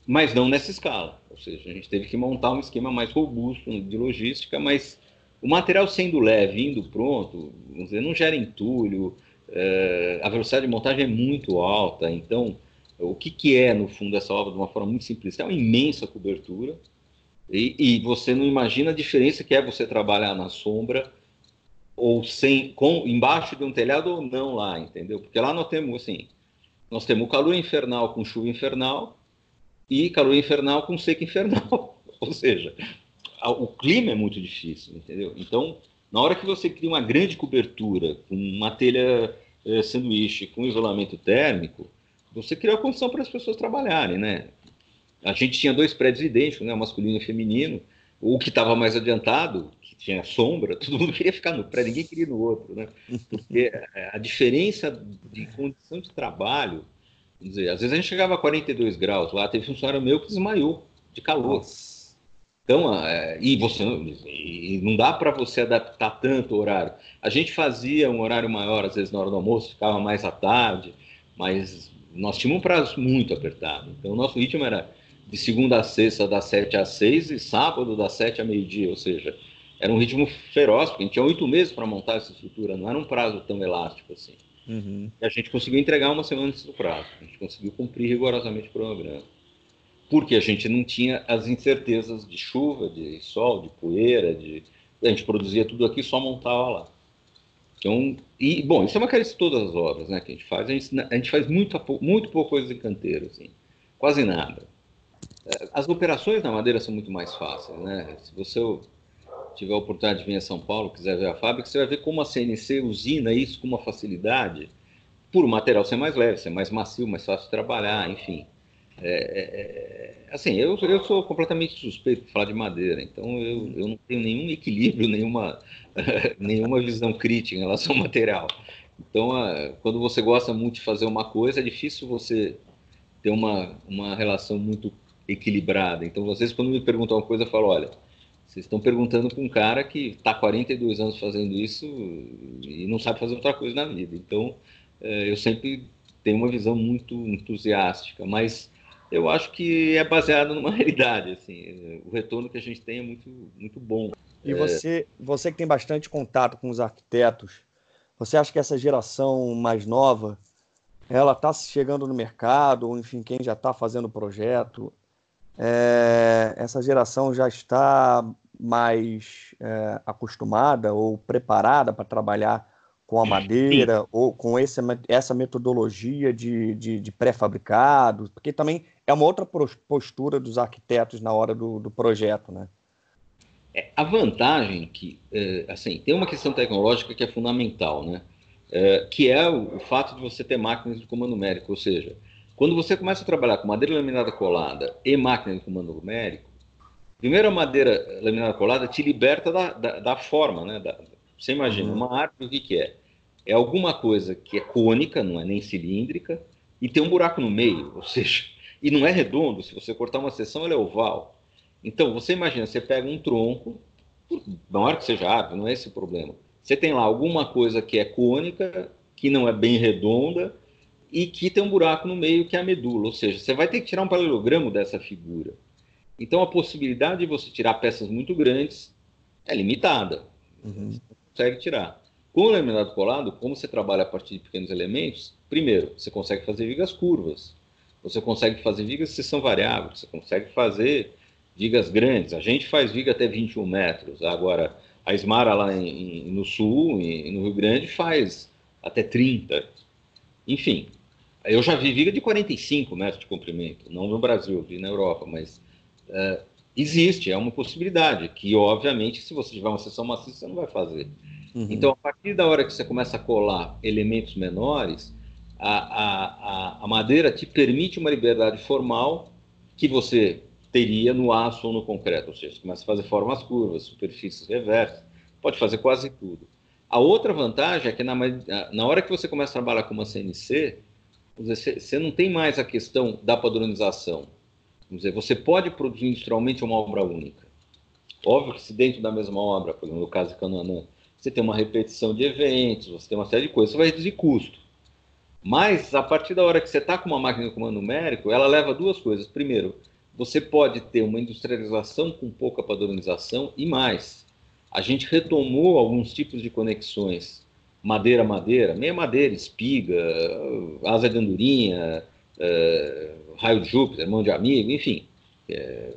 mas não nessa escala. Ou seja, a gente teve que montar um esquema mais robusto de logística, mas o material sendo leve, indo pronto, dizer, não gera entulho, é, a velocidade de montagem é muito alta, então o que, que é, no fundo, essa obra, de uma forma muito simples? É uma imensa cobertura, e, e, você não imagina a diferença que é você trabalhar na sombra ou sem, com, embaixo de um telhado ou não lá, entendeu? Porque lá nós temos, assim, nós temos calor infernal com chuva infernal e calor infernal com seca infernal. ou seja, o clima é muito difícil, entendeu? Então, na hora que você cria uma grande cobertura com uma telha é, sanduíche com isolamento térmico, você cria a condição para as pessoas trabalharem, né? A gente tinha dois prédios idênticos, né, masculino e feminino. O que estava mais adiantado, que tinha sombra, todo mundo queria ficar no prédio, ninguém queria ir no outro, né? Porque a diferença de condição de trabalho, dizer, às vezes a gente chegava a 42 graus lá, teve funcionário meu que desmaiou de calor. Nossa. Então, é, e você e não dá para você adaptar tanto o horário. A gente fazia um horário maior, às vezes na hora do almoço, ficava mais à tarde, mas nós tínhamos um prazo muito apertado. Então, o nosso ritmo era de segunda a sexta, das sete às seis, e sábado, das sete a meio-dia. Ou seja, era um ritmo feroz, porque a gente tinha oito meses para montar essa estrutura, não era um prazo tão elástico assim. Uhum. E a gente conseguiu entregar uma semana antes do prazo, a gente conseguiu cumprir rigorosamente o programa porque a gente não tinha as incertezas de chuva, de sol, de poeira, de... a gente produzia tudo aqui só montava lá. Então, e, bom, isso é uma carência de todas as obras né, que a gente faz. A gente, a gente faz muito, muito pouca coisa em canteiro, assim, quase nada. É, as operações na madeira são muito mais fáceis. Né? Se você tiver a oportunidade de vir a São Paulo, quiser ver a fábrica, você vai ver como a CNC usina isso com uma facilidade, por o material ser mais leve, ser mais macio, mais fácil de trabalhar, enfim. É, é, é, assim, eu, eu sou completamente suspeito de falar de madeira, então eu, eu não tenho nenhum equilíbrio, nenhuma, nenhuma visão crítica em relação ao material. Então, quando você gosta muito de fazer uma coisa, é difícil você ter uma, uma relação muito equilibrada. Então, às vezes, quando me perguntam uma coisa, eu falo: olha, vocês estão perguntando para um cara que está 42 anos fazendo isso e não sabe fazer outra coisa na vida. Então, é, eu sempre tenho uma visão muito entusiástica, mas eu acho que é baseado numa realidade. Assim, o retorno que a gente tem é muito, muito bom. E é... você, você que tem bastante contato com os arquitetos, você acha que essa geração mais nova, ela está chegando no mercado, ou enfim, quem já está fazendo o projeto, é, essa geração já está mais é, acostumada ou preparada para trabalhar com a madeira Sim. ou com esse, essa metodologia de, de, de pré-fabricado? Porque também é uma outra postura dos arquitetos na hora do, do projeto, né? É, a vantagem que, é, assim, tem uma questão tecnológica que é fundamental, né? É, que é o, o, fato de você ter máquinas de comando numérico, ou seja, quando você começa a trabalhar com madeira laminada colada e máquina de comando numérico, Primeiro, a madeira laminada colada te liberta da, da, da forma, né? Da, você imagina, uhum. uma árvore, o que, que é? É alguma coisa que é cônica, não é nem cilíndrica, e tem um buraco no meio, ou seja, e não é redondo, se você cortar uma seção, ela é oval. Então, você imagina, você pega um tronco, não é que seja árvore, não é esse o problema. Você tem lá alguma coisa que é cônica, que não é bem redonda, e que tem um buraco no meio que é a medula, ou seja, você vai ter que tirar um paralelogramo dessa figura. Então a possibilidade de você tirar peças muito grandes é limitada. Uhum. Você consegue tirar. Com o laminado colado, como você trabalha a partir de pequenos elementos, primeiro, você consegue fazer vigas curvas. Você consegue fazer vigas de seção variável, você consegue fazer vigas grandes. A gente faz viga até 21 metros. Agora, a Esmara lá em, no sul, em, no Rio Grande, faz até 30. Enfim, eu já vi viga de 45 metros de comprimento. Não no Brasil, vi na Europa, mas é, existe, é uma possibilidade, que obviamente se você tiver uma seção maciça, você não vai fazer. Uhum. Então, a partir da hora que você começa a colar elementos menores, a, a, a, madeira te permite uma liberdade formal que você teria no aço ou no concreto, ou seja, você começa a fazer formas curvas, superfícies reversas, pode fazer quase tudo. A outra vantagem é que na, na hora que você começa a trabalhar com uma CNC, você não tem mais a questão da padronização. Vamos dizer, você pode produzir industrialmente uma obra única. Óbvio que se dentro da mesma obra, por exemplo, no caso de Canoanã, você tem uma repetição de eventos, você tem uma série de coisas, você vai reduzir custo. Mas, a partir da hora que você está com uma máquina de comando numérico, ela leva duas coisas. Primeiro, você pode ter uma industrialização com pouca padronização e mais. A gente retomou alguns tipos de conexões madeira-madeira, meia madeira, espiga, asa de andorinha, é, raio de Júpiter, mão de amigo, enfim, é,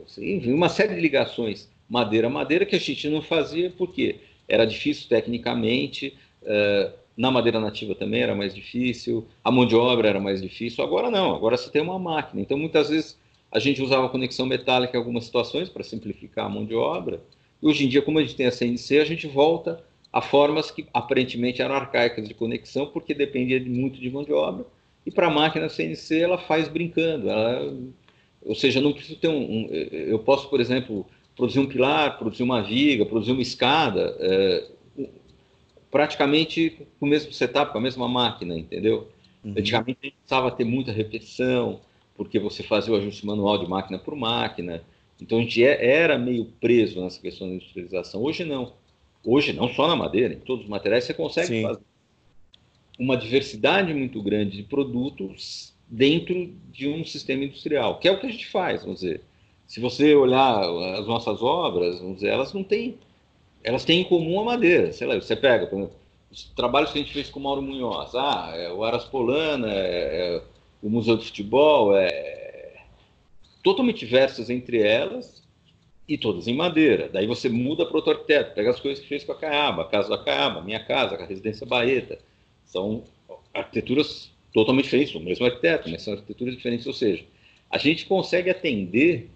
uma série de ligações madeira-madeira que a gente não fazia porque era difícil tecnicamente, é, na madeira nativa também era mais difícil, a mão de obra era mais difícil, agora não, agora você tem uma máquina, então muitas vezes a gente usava conexão metálica em algumas situações para simplificar a mão de obra, e hoje em dia, como a gente tem a CNC, a gente volta a formas que aparentemente eram arcaicas de conexão, porque dependia de, muito de mão de obra, e para a máquina CNC ela faz brincando. Ela, ou seja, não preciso ter um, um, Eu posso, por exemplo, produzir um pilar, produzir uma viga, produzir uma escada, é, praticamente com o mesmo setup, com a mesma máquina, entendeu? Uhum. Antigamente a gente precisava ter muita repetição, porque você fazia o ajuste manual de máquina por máquina. Então a gente é, era meio preso nessa questão da industrialização. Hoje não. Hoje, não só na madeira, em todos os materiais, você consegue Sim. fazer uma diversidade muito grande de produtos dentro de um sistema industrial, que é o que a gente faz, vamos dizer. Se você olhar as nossas obras, vamos dizer, elas não têm, elas têm em comum a madeira. Sei lá, você pega, por exemplo, os trabalhos que a gente fez com o Mauro Munhoz, ah, é o Aras Polana, é, é o Museu do Futebol, é totalmente diversas entre elas e todas em madeira. Daí você muda para outro arquiteto, pega as coisas que fez com a Caiaba, a casa da Caiaba, minha casa, a residência Baeta. São arquiteturas totalmente diferentes, o mesmo arquiteto, mas são arquiteturas diferentes. Ou seja, a gente consegue atender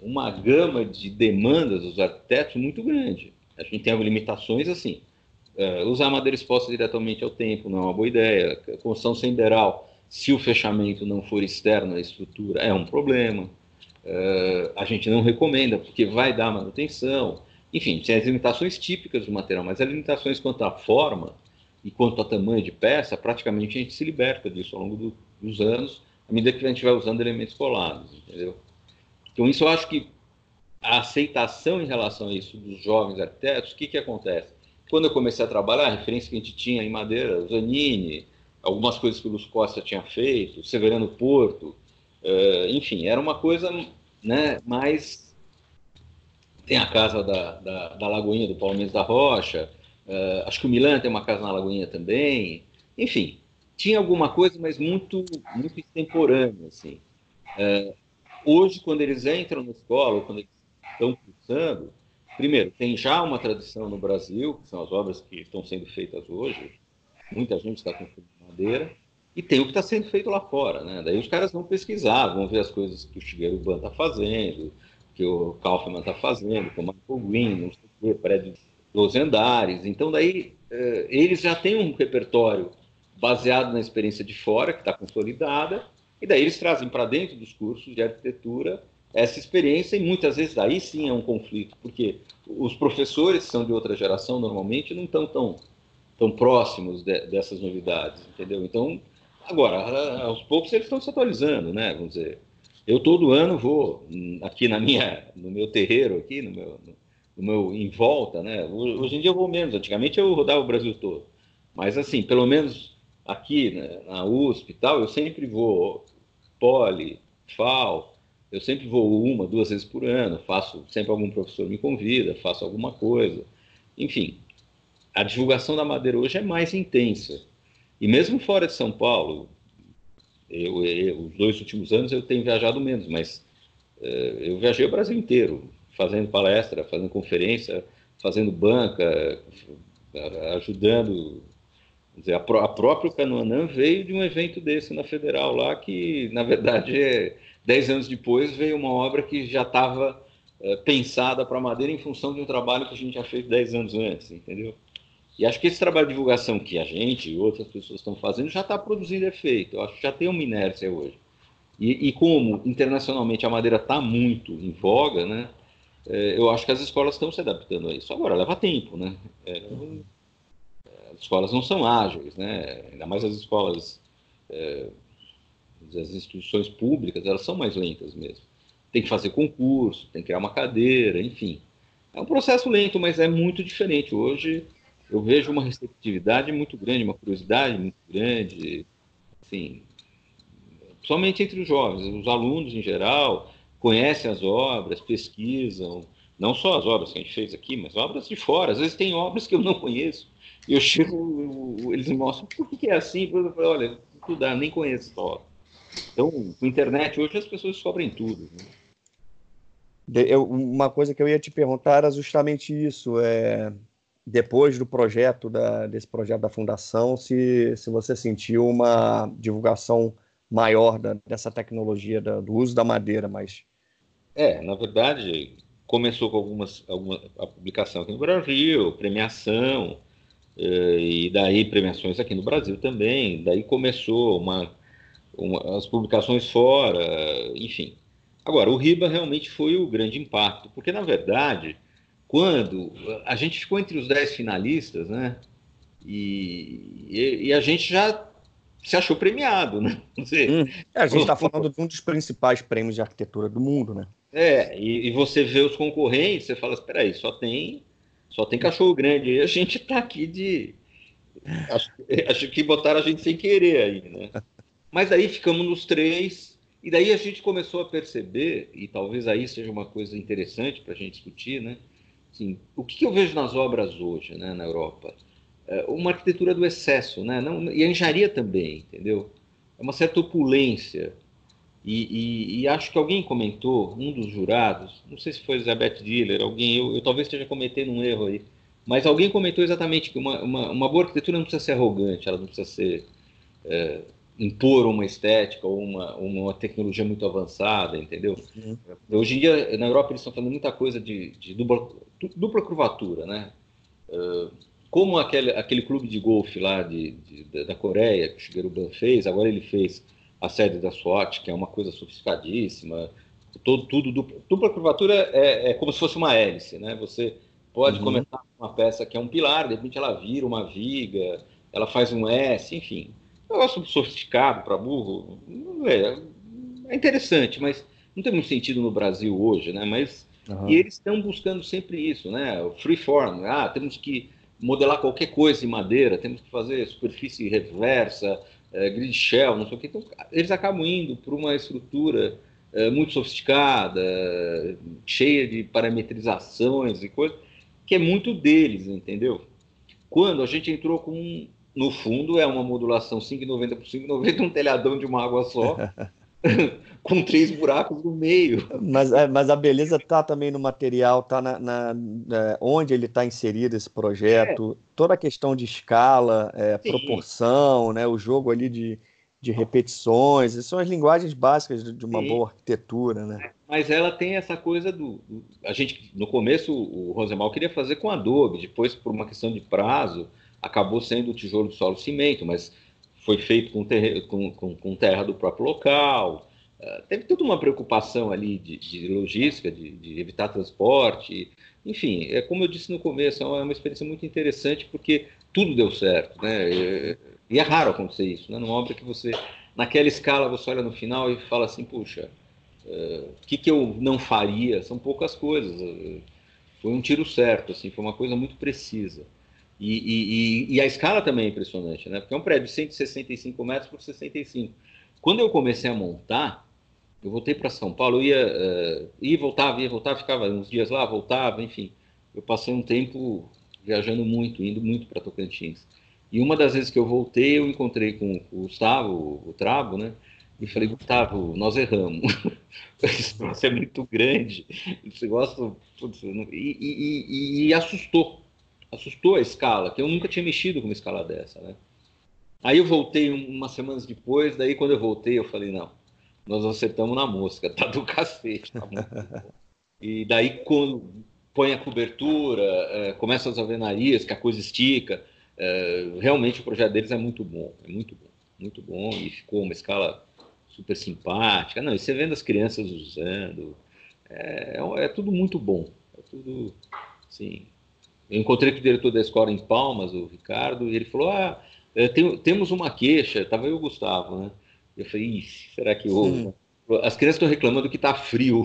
uma gama de demandas dos arquitetos muito grande. A gente tem limitações assim. Uh, usar madeira exposta diretamente ao tempo não é uma boa ideia. Construção sem beiral, se o fechamento não for externo à estrutura, é um problema. Uh, a gente não recomenda, porque vai dar manutenção. Enfim, tem as limitações típicas do material, mas as limitações quanto à forma, e quanto a tamanho de peça, praticamente a gente se liberta disso ao longo do, dos anos, à medida que a gente vai usando elementos colados, entendeu? Então, isso eu acho que a aceitação em relação a isso dos jovens arquitetos, o que, que acontece? Quando eu comecei a trabalhar, a referência que a gente tinha em madeira, Zanini, algumas coisas que o Luz Costa tinha feito, Severiano Porto, uh, enfim, era uma coisa né, mais. Tem a casa da, da, da Lagoinha do Paulo Mendes da Rocha, Uh, acho que o Milan tem uma casa na Lagoinha também. Enfim, tinha alguma coisa, mas muito, muito extemporânea. Assim. Uh, hoje, quando eles entram na escola, ou quando eles estão cursando, primeiro, tem já uma tradição no Brasil, que são as obras que estão sendo feitas hoje. Muita gente está construindo madeira. E tem o que está sendo feito lá fora. Né? Daí os caras vão pesquisar, vão ver as coisas que o Shigeru Ban está fazendo, que o Kaufman está fazendo, que o Michael Green, não sei o quê, prédio dos andares. Então, daí, eh, eles já têm um repertório baseado na experiência de fora, que está consolidada, e daí eles trazem para dentro dos cursos de arquitetura essa experiência e muitas vezes aí sim é um conflito, porque os professores que são de outra geração normalmente não estão tão, tão próximos de, dessas novidades, entendeu? Então, agora, aos poucos eles estão se atualizando, né? Vamos dizer, eu todo ano vou aqui na minha, no meu terreiro aqui, no meu, no meu em volta, né? Hoje em dia eu vou menos. Antigamente eu rodava o Brasil todo, mas assim, pelo menos aqui né, na USP e tal, eu sempre vou poli, FAO, eu sempre vou uma, duas vezes por ano, faço, sempre algum professor me convida, faço alguma coisa. Enfim, a divulgação da madeira hoje é mais intensa. E mesmo fora de São Paulo, eu, eu, os dois últimos anos eu tenho viajado menos, mas uh, eu viajei o Brasil inteiro, fazendo palestra, fazendo conferência, fazendo banca, ajudando. Dizer, a, pró a própria Canoanã veio de um evento desse na Federal lá, que na verdade é, dez anos depois veio uma obra que já estava é, pensada para Madeira em função de um trabalho que a gente já fez dez anos antes, entendeu? E acho que esse trabalho de divulgação que a gente e outras pessoas estão fazendo já está produzindo efeito. Eu acho que já tem uma inércia hoje. E, e como internacionalmente a madeira está muito em voga, né? É, eu acho que as escolas estão se adaptando a isso. Agora, leva tempo, né? É, as escolas não são ágeis, né? Ainda mais as escolas, é, as instituições públicas, elas são mais lentas mesmo. Tem que fazer concurso, tem que criar uma cadeira, enfim. É um processo lento, mas é muito diferente. Hoje eu vejo uma receptividade muito grande, uma curiosidade muito grande, assim, somente entre os jovens, os alunos em geral conhecem as obras, pesquisam, não só as obras que a gente fez aqui, mas obras de fora. Às vezes tem obras que eu não conheço e eu chego, eles me mostram por que é assim. Eu falo, olha, estudar, nem conheço essa obra. Então, com internet hoje as pessoas descobrem tudo. Né? Eu, uma coisa que eu ia te perguntar era justamente isso. É, depois do projeto, da, desse projeto da fundação, se, se você sentiu uma divulgação maior da, dessa tecnologia, da, do uso da madeira, mas... É, na verdade, começou com algumas, alguma a publicação aqui no Brasil, premiação, eh, e daí premiações aqui no Brasil também, daí começou uma, uma, as publicações fora, enfim. Agora, o RIBA realmente foi o grande impacto, porque, na verdade, quando a gente ficou entre os dez finalistas, né? E, e, e a gente já se achou premiado, né? Hum, é, a gente está falando de um dos principais prêmios de arquitetura do mundo, né? É, e, e você vê os concorrentes, você fala, espera aí, só tem, só tem cachorro grande, e a gente está aqui de... Acho, acho que botaram a gente sem querer aí, né? Mas aí ficamos nos três, e daí a gente começou a perceber, e talvez aí seja uma coisa interessante para a gente discutir, né? Assim, o que, eu vejo nas obras hoje, né, na Europa? É uma arquitetura do excesso, né? Não, e a engenharia também, entendeu? É uma certa opulência. E, e, e, acho que alguém comentou, um dos jurados, não sei se foi Elizabeth Diller, alguém, eu, eu, talvez esteja cometendo um erro aí, mas alguém comentou exatamente que uma, uma, uma boa arquitetura não precisa ser arrogante, ela não precisa ser é, impor uma estética ou uma, uma tecnologia muito avançada, entendeu? Uhum. Hoje em dia, na Europa, eles estão fazendo muita coisa de, de dupla, dupla, curvatura, né? Uh, como aquele, aquele clube de golfe lá de, de, da Coreia, que o Shigeru Ban fez, agora ele fez a sede da SWAT, que é uma coisa sofisticadíssima, todo, tudo dupla, dupla curvatura é, é, como se fosse uma hélice, né? Você pode uhum. começar uma peça que é um pilar, de repente ela vira uma viga, ela faz um S, enfim negócio sofisticado para burro, é, é, interessante, mas não tem muito sentido no Brasil hoje, né? Mas uhum. e eles estão buscando sempre isso, né? O freeform, ah, temos que modelar qualquer coisa em madeira, temos que fazer superfície reversa, é, grid shell, não sei o que. Então, eles acabam indo para uma estrutura é, muito sofisticada, cheia de parametrizações e coisas, que é muito deles, entendeu? Quando a gente entrou com no fundo, é uma modulação 5,90 por 5,90, um telhadão de uma água só, com três buracos no meio. Mas, é, mas a beleza está também no material, está na, na, na, é, onde ele está inserido esse projeto, é. toda a questão de escala, é, proporção, né, o jogo ali de, de repetições, são as linguagens básicas de, uma Sim. boa arquitetura, né? Mas ela tem essa coisa do, do, a gente no começo o Rosemal queria fazer com Adobe, depois por uma questão de prazo acabou sendo tijolo, solo, cimento, mas foi feito com, terra, com, com, com terra do próprio local. Uh, teve toda uma preocupação ali de, de logística, de, de, evitar transporte, enfim, é como eu disse no começo, é uma, é experiência muito interessante porque tudo deu certo, né? E, e é raro acontecer isso, né? Numa obra que você, naquela escala, você olha no final e fala assim, puxa, o uh, que, que eu não faria? São poucas coisas. Uh, foi um tiro certo, assim, foi uma coisa muito precisa. E, e, e, a escala também é impressionante, né? Porque é um prédio de 165 metros por 65. Quando eu comecei a montar, eu voltei para São Paulo, ia, uh, ia, voltava, ia, voltava, ficava uns dias lá, voltava, enfim. Eu passei um tempo viajando muito, indo muito para Tocantins. E uma das vezes que eu voltei, eu encontrei com o Gustavo, o Trabo, né? E falei, Gustavo, nós erramos. Esse negócio é muito grande. Esse negócio. Putz, e, e, e, e, assustou. Assustou a escala, que eu nunca tinha mexido com uma escala dessa, né? Aí eu voltei umas semanas depois, daí quando eu voltei, eu falei, não, nós acertamos na mosca, tá do cacete. Tá e daí quando põe a cobertura, é, começa as alvenarias, que a coisa estica, é, realmente o projeto deles é muito bom, é muito bom, muito bom, e ficou uma escala super simpática. Não, e você vendo as crianças usando, é, é, é tudo muito bom. É tudo, sim. Eu encontrei com o diretor da escola em Palmas, o Ricardo, e ele falou: Ah, é, tem, temos uma queixa. Tava eu e o Gustavo, né? Eu falei: será que houve? As crianças estão reclamando que está frio.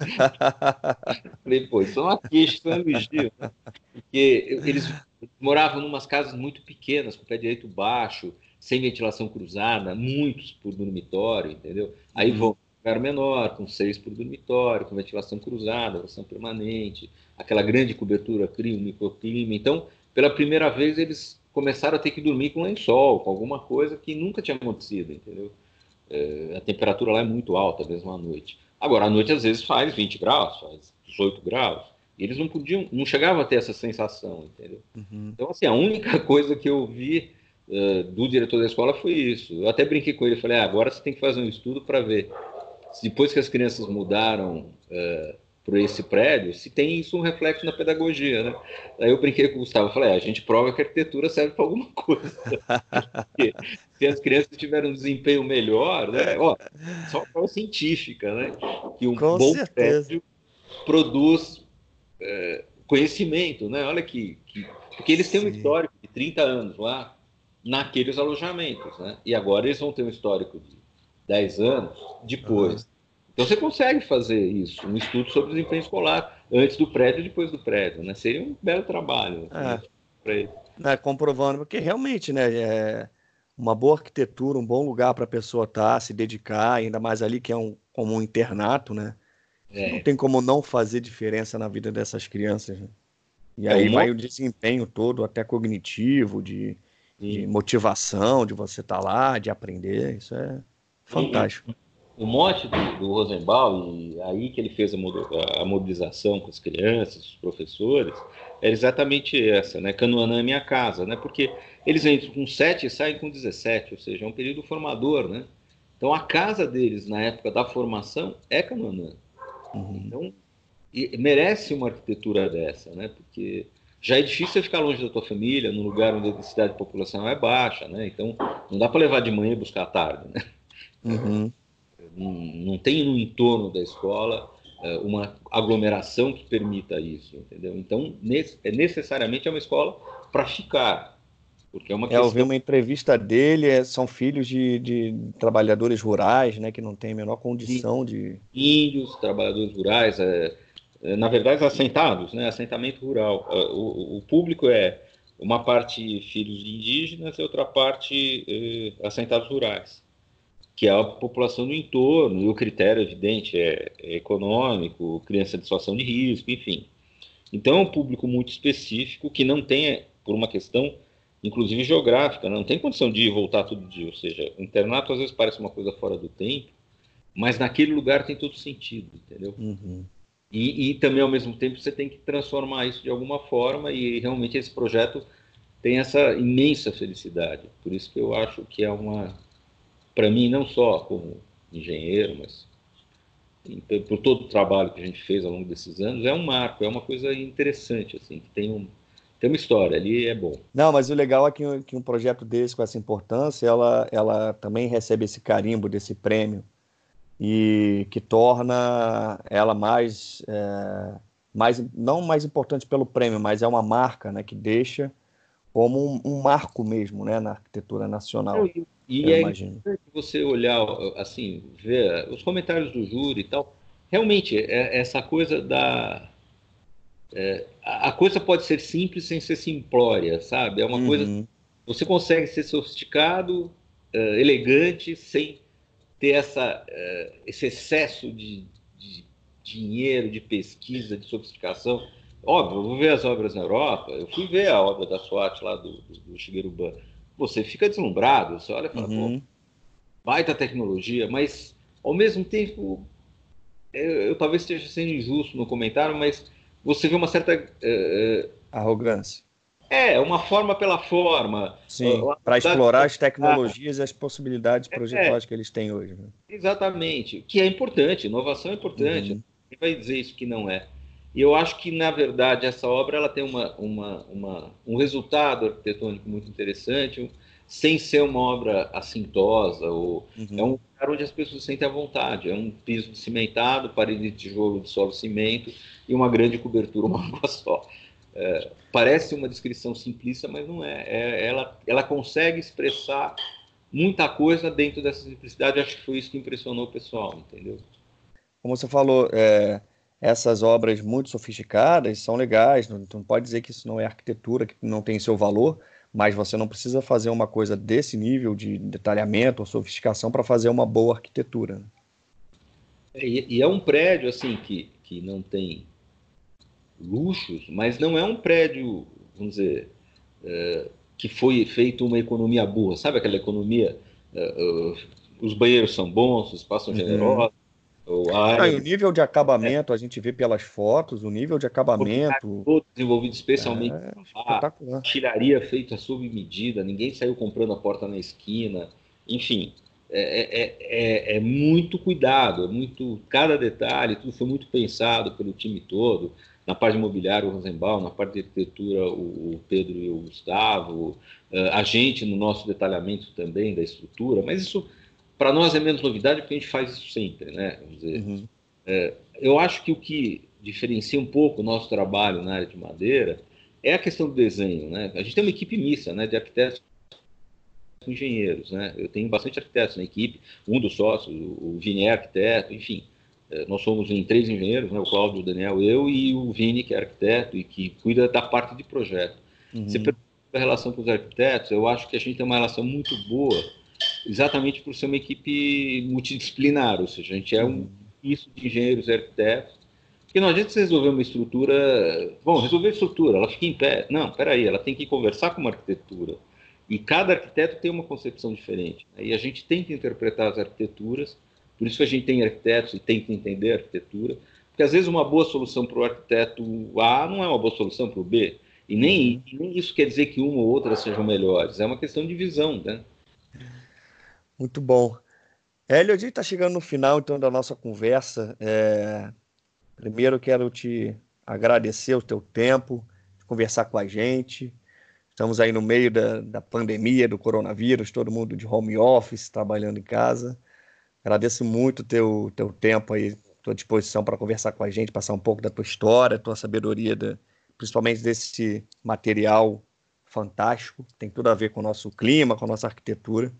falei, pô, isso é uma queixa, isso é um elogio. Né? Porque eles moravam em umas casas muito pequenas, com o pé direito baixo, sem ventilação cruzada, muitos por dormitório, entendeu? Aí uhum. vão lugar menor, com seis por dormitório, com ventilação cruzada, ventilação permanente, aquela grande cobertura cria um microclima. Então, pela primeira vez, eles começaram a ter que dormir com lençol, com alguma coisa que nunca tinha acontecido, entendeu? É, a temperatura lá é muito alta, mesmo à noite. Agora, à noite, às vezes, faz 20 graus, faz 18 graus. E eles não podiam, não chegavam a ter essa sensação, entendeu? Uhum. Então, assim, a única coisa que eu vi uh, do diretor da escola foi isso. Eu até brinquei com ele, falei, ah, agora você tem que fazer um estudo para ver depois que as crianças mudaram uh, para esse prédio, se tem isso um reflexo na pedagogia, né? Aí eu brinquei com o Gustavo, falei, ah, a gente prova que a arquitetura serve para alguma coisa. se as crianças tiverem um desempenho melhor, né? Ó, só prova científica, né? Que um com bom certeza. prédio produz é, conhecimento, né? Olha que, que porque eles têm um histórico de 30 anos lá, naqueles alojamentos, né? E agora eles vão ter um histórico de 10 anos depois. Uhum. Então você consegue fazer isso, um estudo sobre desempenho escolar, antes do prédio e depois do prédio, né? Seria um belo trabalho é. para ele. É, comprovando, porque realmente, né, é uma boa arquitetura, um bom lugar para a pessoa estar, tá, se dedicar, ainda mais ali que é um, como um internato, né? É. Não tem como não fazer diferença na vida dessas crianças. Né? E é aí uma... vai o desempenho todo, até cognitivo, de, de motivação, de você estar tá lá, de aprender. Isso é fantástico. O mote do, do Rosenbaum, e aí que ele fez a, mobilização com as crianças, os professores, era exatamente essa, né? Canoanã é minha casa, né? Porque eles entram com 7 e saem com 17, ou seja, é um período formador, né? Então a casa deles na época da formação é Canoanã. Uhum. Então merece uma arquitetura dessa, né? Porque já é difícil ficar longe da tua família, num lugar onde a densidade de população é baixa, né? Então, não dá para levar de manhã e buscar à tarde, né? Uhum. Não, não, tem no entorno da escola uh, uma aglomeração que permita isso, entendeu? Então, é necessariamente é uma escola para ficar, porque é uma é, questão... Eu vi uma entrevista dele, é, são filhos de, de, trabalhadores rurais, né, que não têm a menor condição de... Índios, trabalhadores rurais, é, é, na verdade, assentados, né? assentamento rural. É, o, o, público é uma parte filhos de indígenas e outra parte é, assentados rurais, que é a população do entorno, e o critério evidente é, é econômico, criança de situação de risco, enfim. Então é um público muito específico que não tem, por uma questão, inclusive geográfica, né? não tem condição de voltar todo dia. Ou seja, o internato às vezes parece uma coisa fora do tempo, mas naquele lugar tem todo sentido, entendeu? Uhum. E, e, também, ao mesmo tempo, você tem que transformar isso de alguma forma e realmente esse projeto tem essa imensa felicidade. Por isso que eu acho que é uma, para mim, não só como engenheiro, mas por todo o trabalho que a gente fez ao longo desses anos, é um marco, é uma coisa interessante, assim, que tem, um, tem uma história ali é bom. Não, mas o legal é que, que um projeto desse, com essa importância, ela, ela também recebe esse carimbo desse prêmio e que torna ela mais, é, mais não mais importante pelo prêmio, mas é uma marca né, que deixa como um, um marco mesmo né, na arquitetura nacional. E, é importante você olhar, assim, ver os comentários do júri e tal. Realmente, é, é essa coisa da. É, a coisa pode ser simples sem ser simplória, sabe? É uma uhum. coisa. Você consegue ser sofisticado, uh, elegante, sem ter essa, uh, esse excesso de, de, dinheiro, de pesquisa, de sofisticação. Óbvio, eu vou ver as obras na Europa, eu fui ver a obra da SWAT lá do, do, do Shigeru Ban. Você fica deslumbrado, você olha e fala, uhum. pô, baita tecnologia, mas ao mesmo tempo, eu, eu, talvez esteja sendo injusto no comentário, mas você vê uma certa. Uh, Arrogância. É, uma forma pela forma. Sim, para explorar as tecnologias e as possibilidades é, projetuais é, que eles têm hoje. Né? Exatamente, que é importante, inovação é importante. Uhum. Quem vai dizer isso que não é? E eu acho que, na verdade, essa obra ela tem uma, uma, uma, um resultado arquitetônico muito interessante, sem ser uma obra assintosa. Ou, uhum. É um lugar onde as pessoas sentem à vontade. É um piso cimentado, parede de tijolo de solo cimento e uma grande cobertura, uma água só. É, parece uma descrição simplista, mas não é. é. ela, ela consegue expressar muita coisa dentro dessa simplicidade. Acho que foi isso que impressionou o pessoal, entendeu? Como você falou, é, essas obras muito sofisticadas são legais. Não, não pode dizer que isso não é arquitetura, que não tem seu valor, mas você não precisa fazer uma coisa desse nível de detalhamento ou sofisticação para fazer uma boa arquitetura. Né? É, e, e, é um prédio assim que, que não tem luxos, mas não é um prédio, vamos dizer, é, que foi feito uma economia boa, sabe aquela economia? É, é os banheiros são bons, os espaços são uhum. generosos. O, área... o nível de acabamento, a gente vê pelas fotos, o nível de acabamento. Todo desenvolvido especialmente é, a artilharia feita sob medida, ninguém saiu comprando a porta na esquina, enfim. É, é, é, é, muito cuidado, é muito cada detalhe, tudo foi muito pensado pelo time todo na parte de imobiliário, o Rosenbaum, na parte de arquitetura, o, o Pedro e o Gustavo, uh, a gente no nosso detalhamento também da estrutura, mas isso para nós é menos novidade porque a gente faz isso sempre, né? Vamos dizer. Uhum. É, eu acho que o que diferencia um pouco o nosso trabalho na área de madeira é a questão do desenho, né? A gente tem uma equipe mista, né, de arquitetos engenheiros, né? Eu tenho bastante arquitetos na equipe, um dos sócios, o Vini é arquiteto, enfim. É, nós somos em três engenheiros, né, o Cláudio, o Daniel, eu e o Vini, que é arquiteto e que cuida da parte de projeto. Uhum. Você pergunta a relação com os arquitetos, eu acho que a gente tem uma relação muito boa, exatamente por ser uma equipe multidisciplinar, ou seja, a gente é um uhum. isso de engenheiros arquitetos, porque não adianta você resolver uma estrutura, bom, resolver a estrutura, ela fica em pé, não, peraí, ela tem que conversar com uma arquitetura, e cada arquiteto tem uma concepção diferente, né? e a gente tenta interpretar as arquiteturas por isso que a gente tem arquitetos e tenta entender a arquitetura, porque às vezes uma boa solução para o arquiteto A não é uma boa solução para o B. E nem, uhum. nem, isso quer dizer que uma ou outra sejam melhores. É uma questão de visão, né? Muito bom. Hélio, a gente está chegando no final então da nossa conversa. É... Primeiro quero te agradecer o teu tempo, conversar com a gente. Estamos aí no meio da, da pandemia, do coronavírus, todo mundo de home office, trabalhando em casa. Agradeço muito o teu, teu tempo aí, tua disposição para conversar com a gente, passar um pouco da tua história, tua sabedoria, da, principalmente desse material fantástico, tem tudo a ver com o nosso clima, com a nossa arquitetura.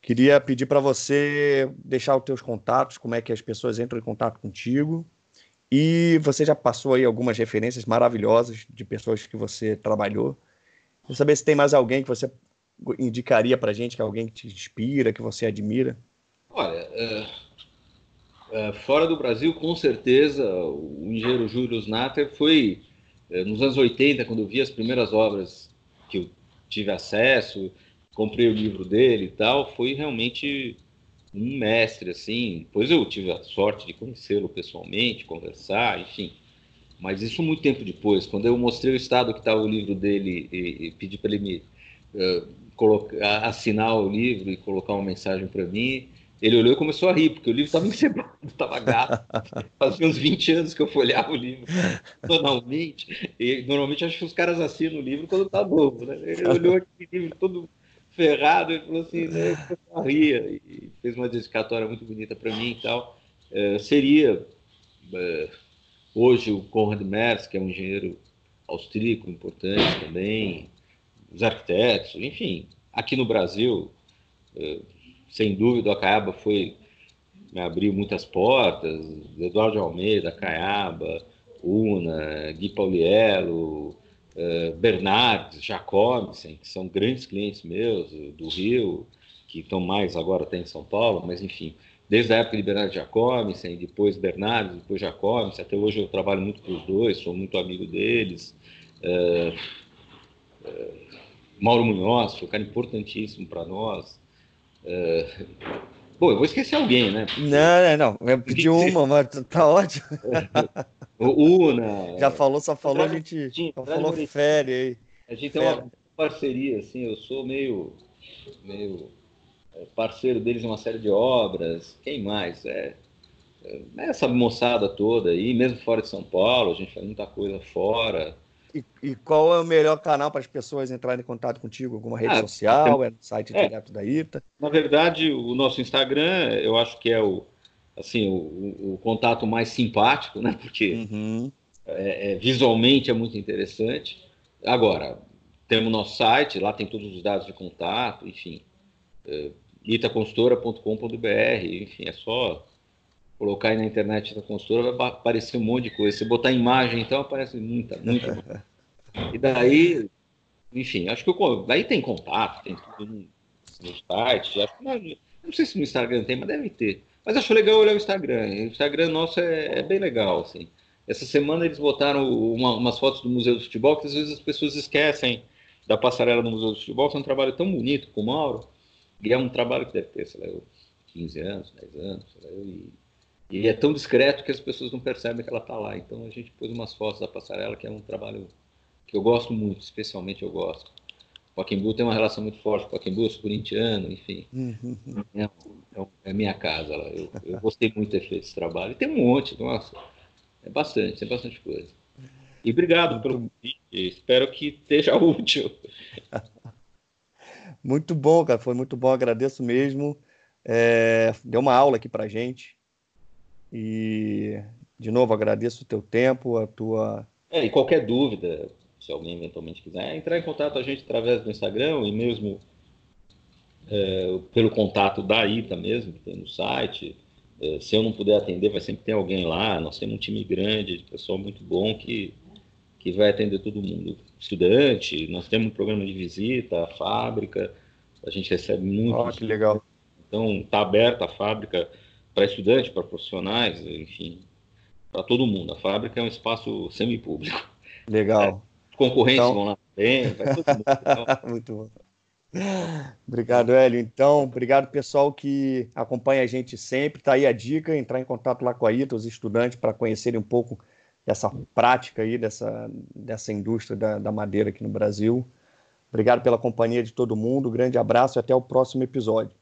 Queria pedir para você deixar os teus contatos, como é que as pessoas entram em contato contigo. E você já passou aí algumas referências maravilhosas de pessoas que você trabalhou. Queria saber se tem mais alguém que você indicaria para gente, que é alguém que te inspira, que você admira. Olha, é, é, fora do Brasil, com certeza, o engenheiro Júlio Natter foi, é, nos anos 80, quando eu vi as primeiras obras que eu tive acesso, comprei o livro dele e tal, foi realmente um mestre, assim. Depois eu tive a sorte de conhecê-lo pessoalmente, conversar, enfim. Mas isso muito tempo depois, quando eu mostrei o estado que estava o livro dele e, e pedi para ele me uh, colocar, assinar o livro e colocar uma mensagem para mim, ele olhou e começou a rir, porque o livro estava encebado, estava gato. Fazia uns 20 anos que eu folheava o livro normalmente. E normalmente acho que os caras assinam o livro quando está novo, né? Ele olhou aquele livro todo ferrado e falou assim, né? ria e fez uma dedicatória muito bonita para mim e tal. é, seria é, hoje o Konrad Merz, que é um engenheiro austríaco importante também, os arquitetos, enfim, aqui no Brasil, é, sem dúvida, a Caiaba foi me abriu muitas portas, Eduardo Almeida, Caiaba, Una, Gui Pauliello, uh, Bernardes, Jacobsen, que são grandes clientes meus do Rio, que estão mais agora até em São Paulo, mas enfim, desde a época de Bernardo Jacobsen, depois Bernardo, depois Jacobsen, até hoje eu trabalho muito com os dois, sou muito amigo deles. Uh, Mauro Munhoz, um cara importantíssimo para nós. Uh, bom, eu vou esquecer alguém, né? Não, não, eu pedi uma, mas tá ótimo. o Una. Já falou, só falou, a gente só falou férias aí. A gente tem uma parceria, assim, eu sou meio, meio parceiro deles em uma série de obras. Quem mais? É, é, essa moçada toda aí, mesmo fora de São Paulo, a gente faz muita coisa fora. E, e qual é o melhor canal para as pessoas entrarem em contato contigo? Alguma rede ah, social? É no site é, direto da ITA? Na verdade, o nosso Instagram, eu acho que é o, assim, o, o contato mais simpático, né? Porque uhum. é, é, visualmente é muito interessante. Agora, temos nosso site, lá tem todos os dados de contato, enfim. É, itaconsultora.com.br, enfim, é só colocar aí na internet da consultora, vai aparecer um monte de coisa. Se botar imagem, então aparece muita, muita. e daí, enfim, acho que eu, daí tem contato, tem tudo no, no site. Acho, não, não sei se no Instagram tem, mas deve ter. Mas acho legal olhar o Instagram. O Instagram nosso é, é bem legal, assim. Essa semana eles botaram uma, umas fotos do Museu do Futebol que às vezes as pessoas esquecem da passarela do Museu do Futebol, que é um trabalho tão bonito com o Mauro. E é um trabalho que deve ter, sei lá, 15 anos, 10 anos, sei lá, e, e é tão discreto que as pessoas não percebem que ela está lá. Então a gente pôs umas fotos da passarela, que é um trabalho que eu gosto muito, especialmente eu gosto. O Paquembu tem uma relação muito forte com o Paquembu, sou corintiano, enfim. Uhum. É, é, é minha casa. Lá. Eu, eu gostei muito de ter feito esse trabalho. E tem um monte, nossa, é bastante, tem bastante coisa. E obrigado pelo convite, espero que esteja útil. Muito bom, cara, foi muito bom, agradeço mesmo. É, deu uma aula aqui pra gente. E, de novo, agradeço o teu tempo, a tua. É, e qualquer dúvida, se alguém eventualmente quiser, entrar em contato com a gente através do Instagram e mesmo é, pelo contato da ITA mesmo, que tem no site. É, se eu não puder atender, vai sempre ter alguém lá. Nós temos um time grande, pessoal muito bom que, que vai atender todo mundo estudante, nós temos um programa de visita fábrica, a gente recebe muito. Oh, que legal. Então, está aberta a fábrica para estudante, para profissionais, enfim, para todo mundo. A fábrica é um espaço semipúblico. Legal. É, concorrentes então... vão lá também, vai todo mundo. Então... muito bom. Obrigado, Hélio. Então, obrigado pessoal que acompanha a gente sempre. Está aí a dica, entrar em contato lá com a ITA, os estudantes, para conhecerem um pouco dessa prática aí, dessa, dessa indústria da, da madeira aqui no Brasil. Obrigado pela companhia de todo mundo, grande abraço e até o próximo episódio.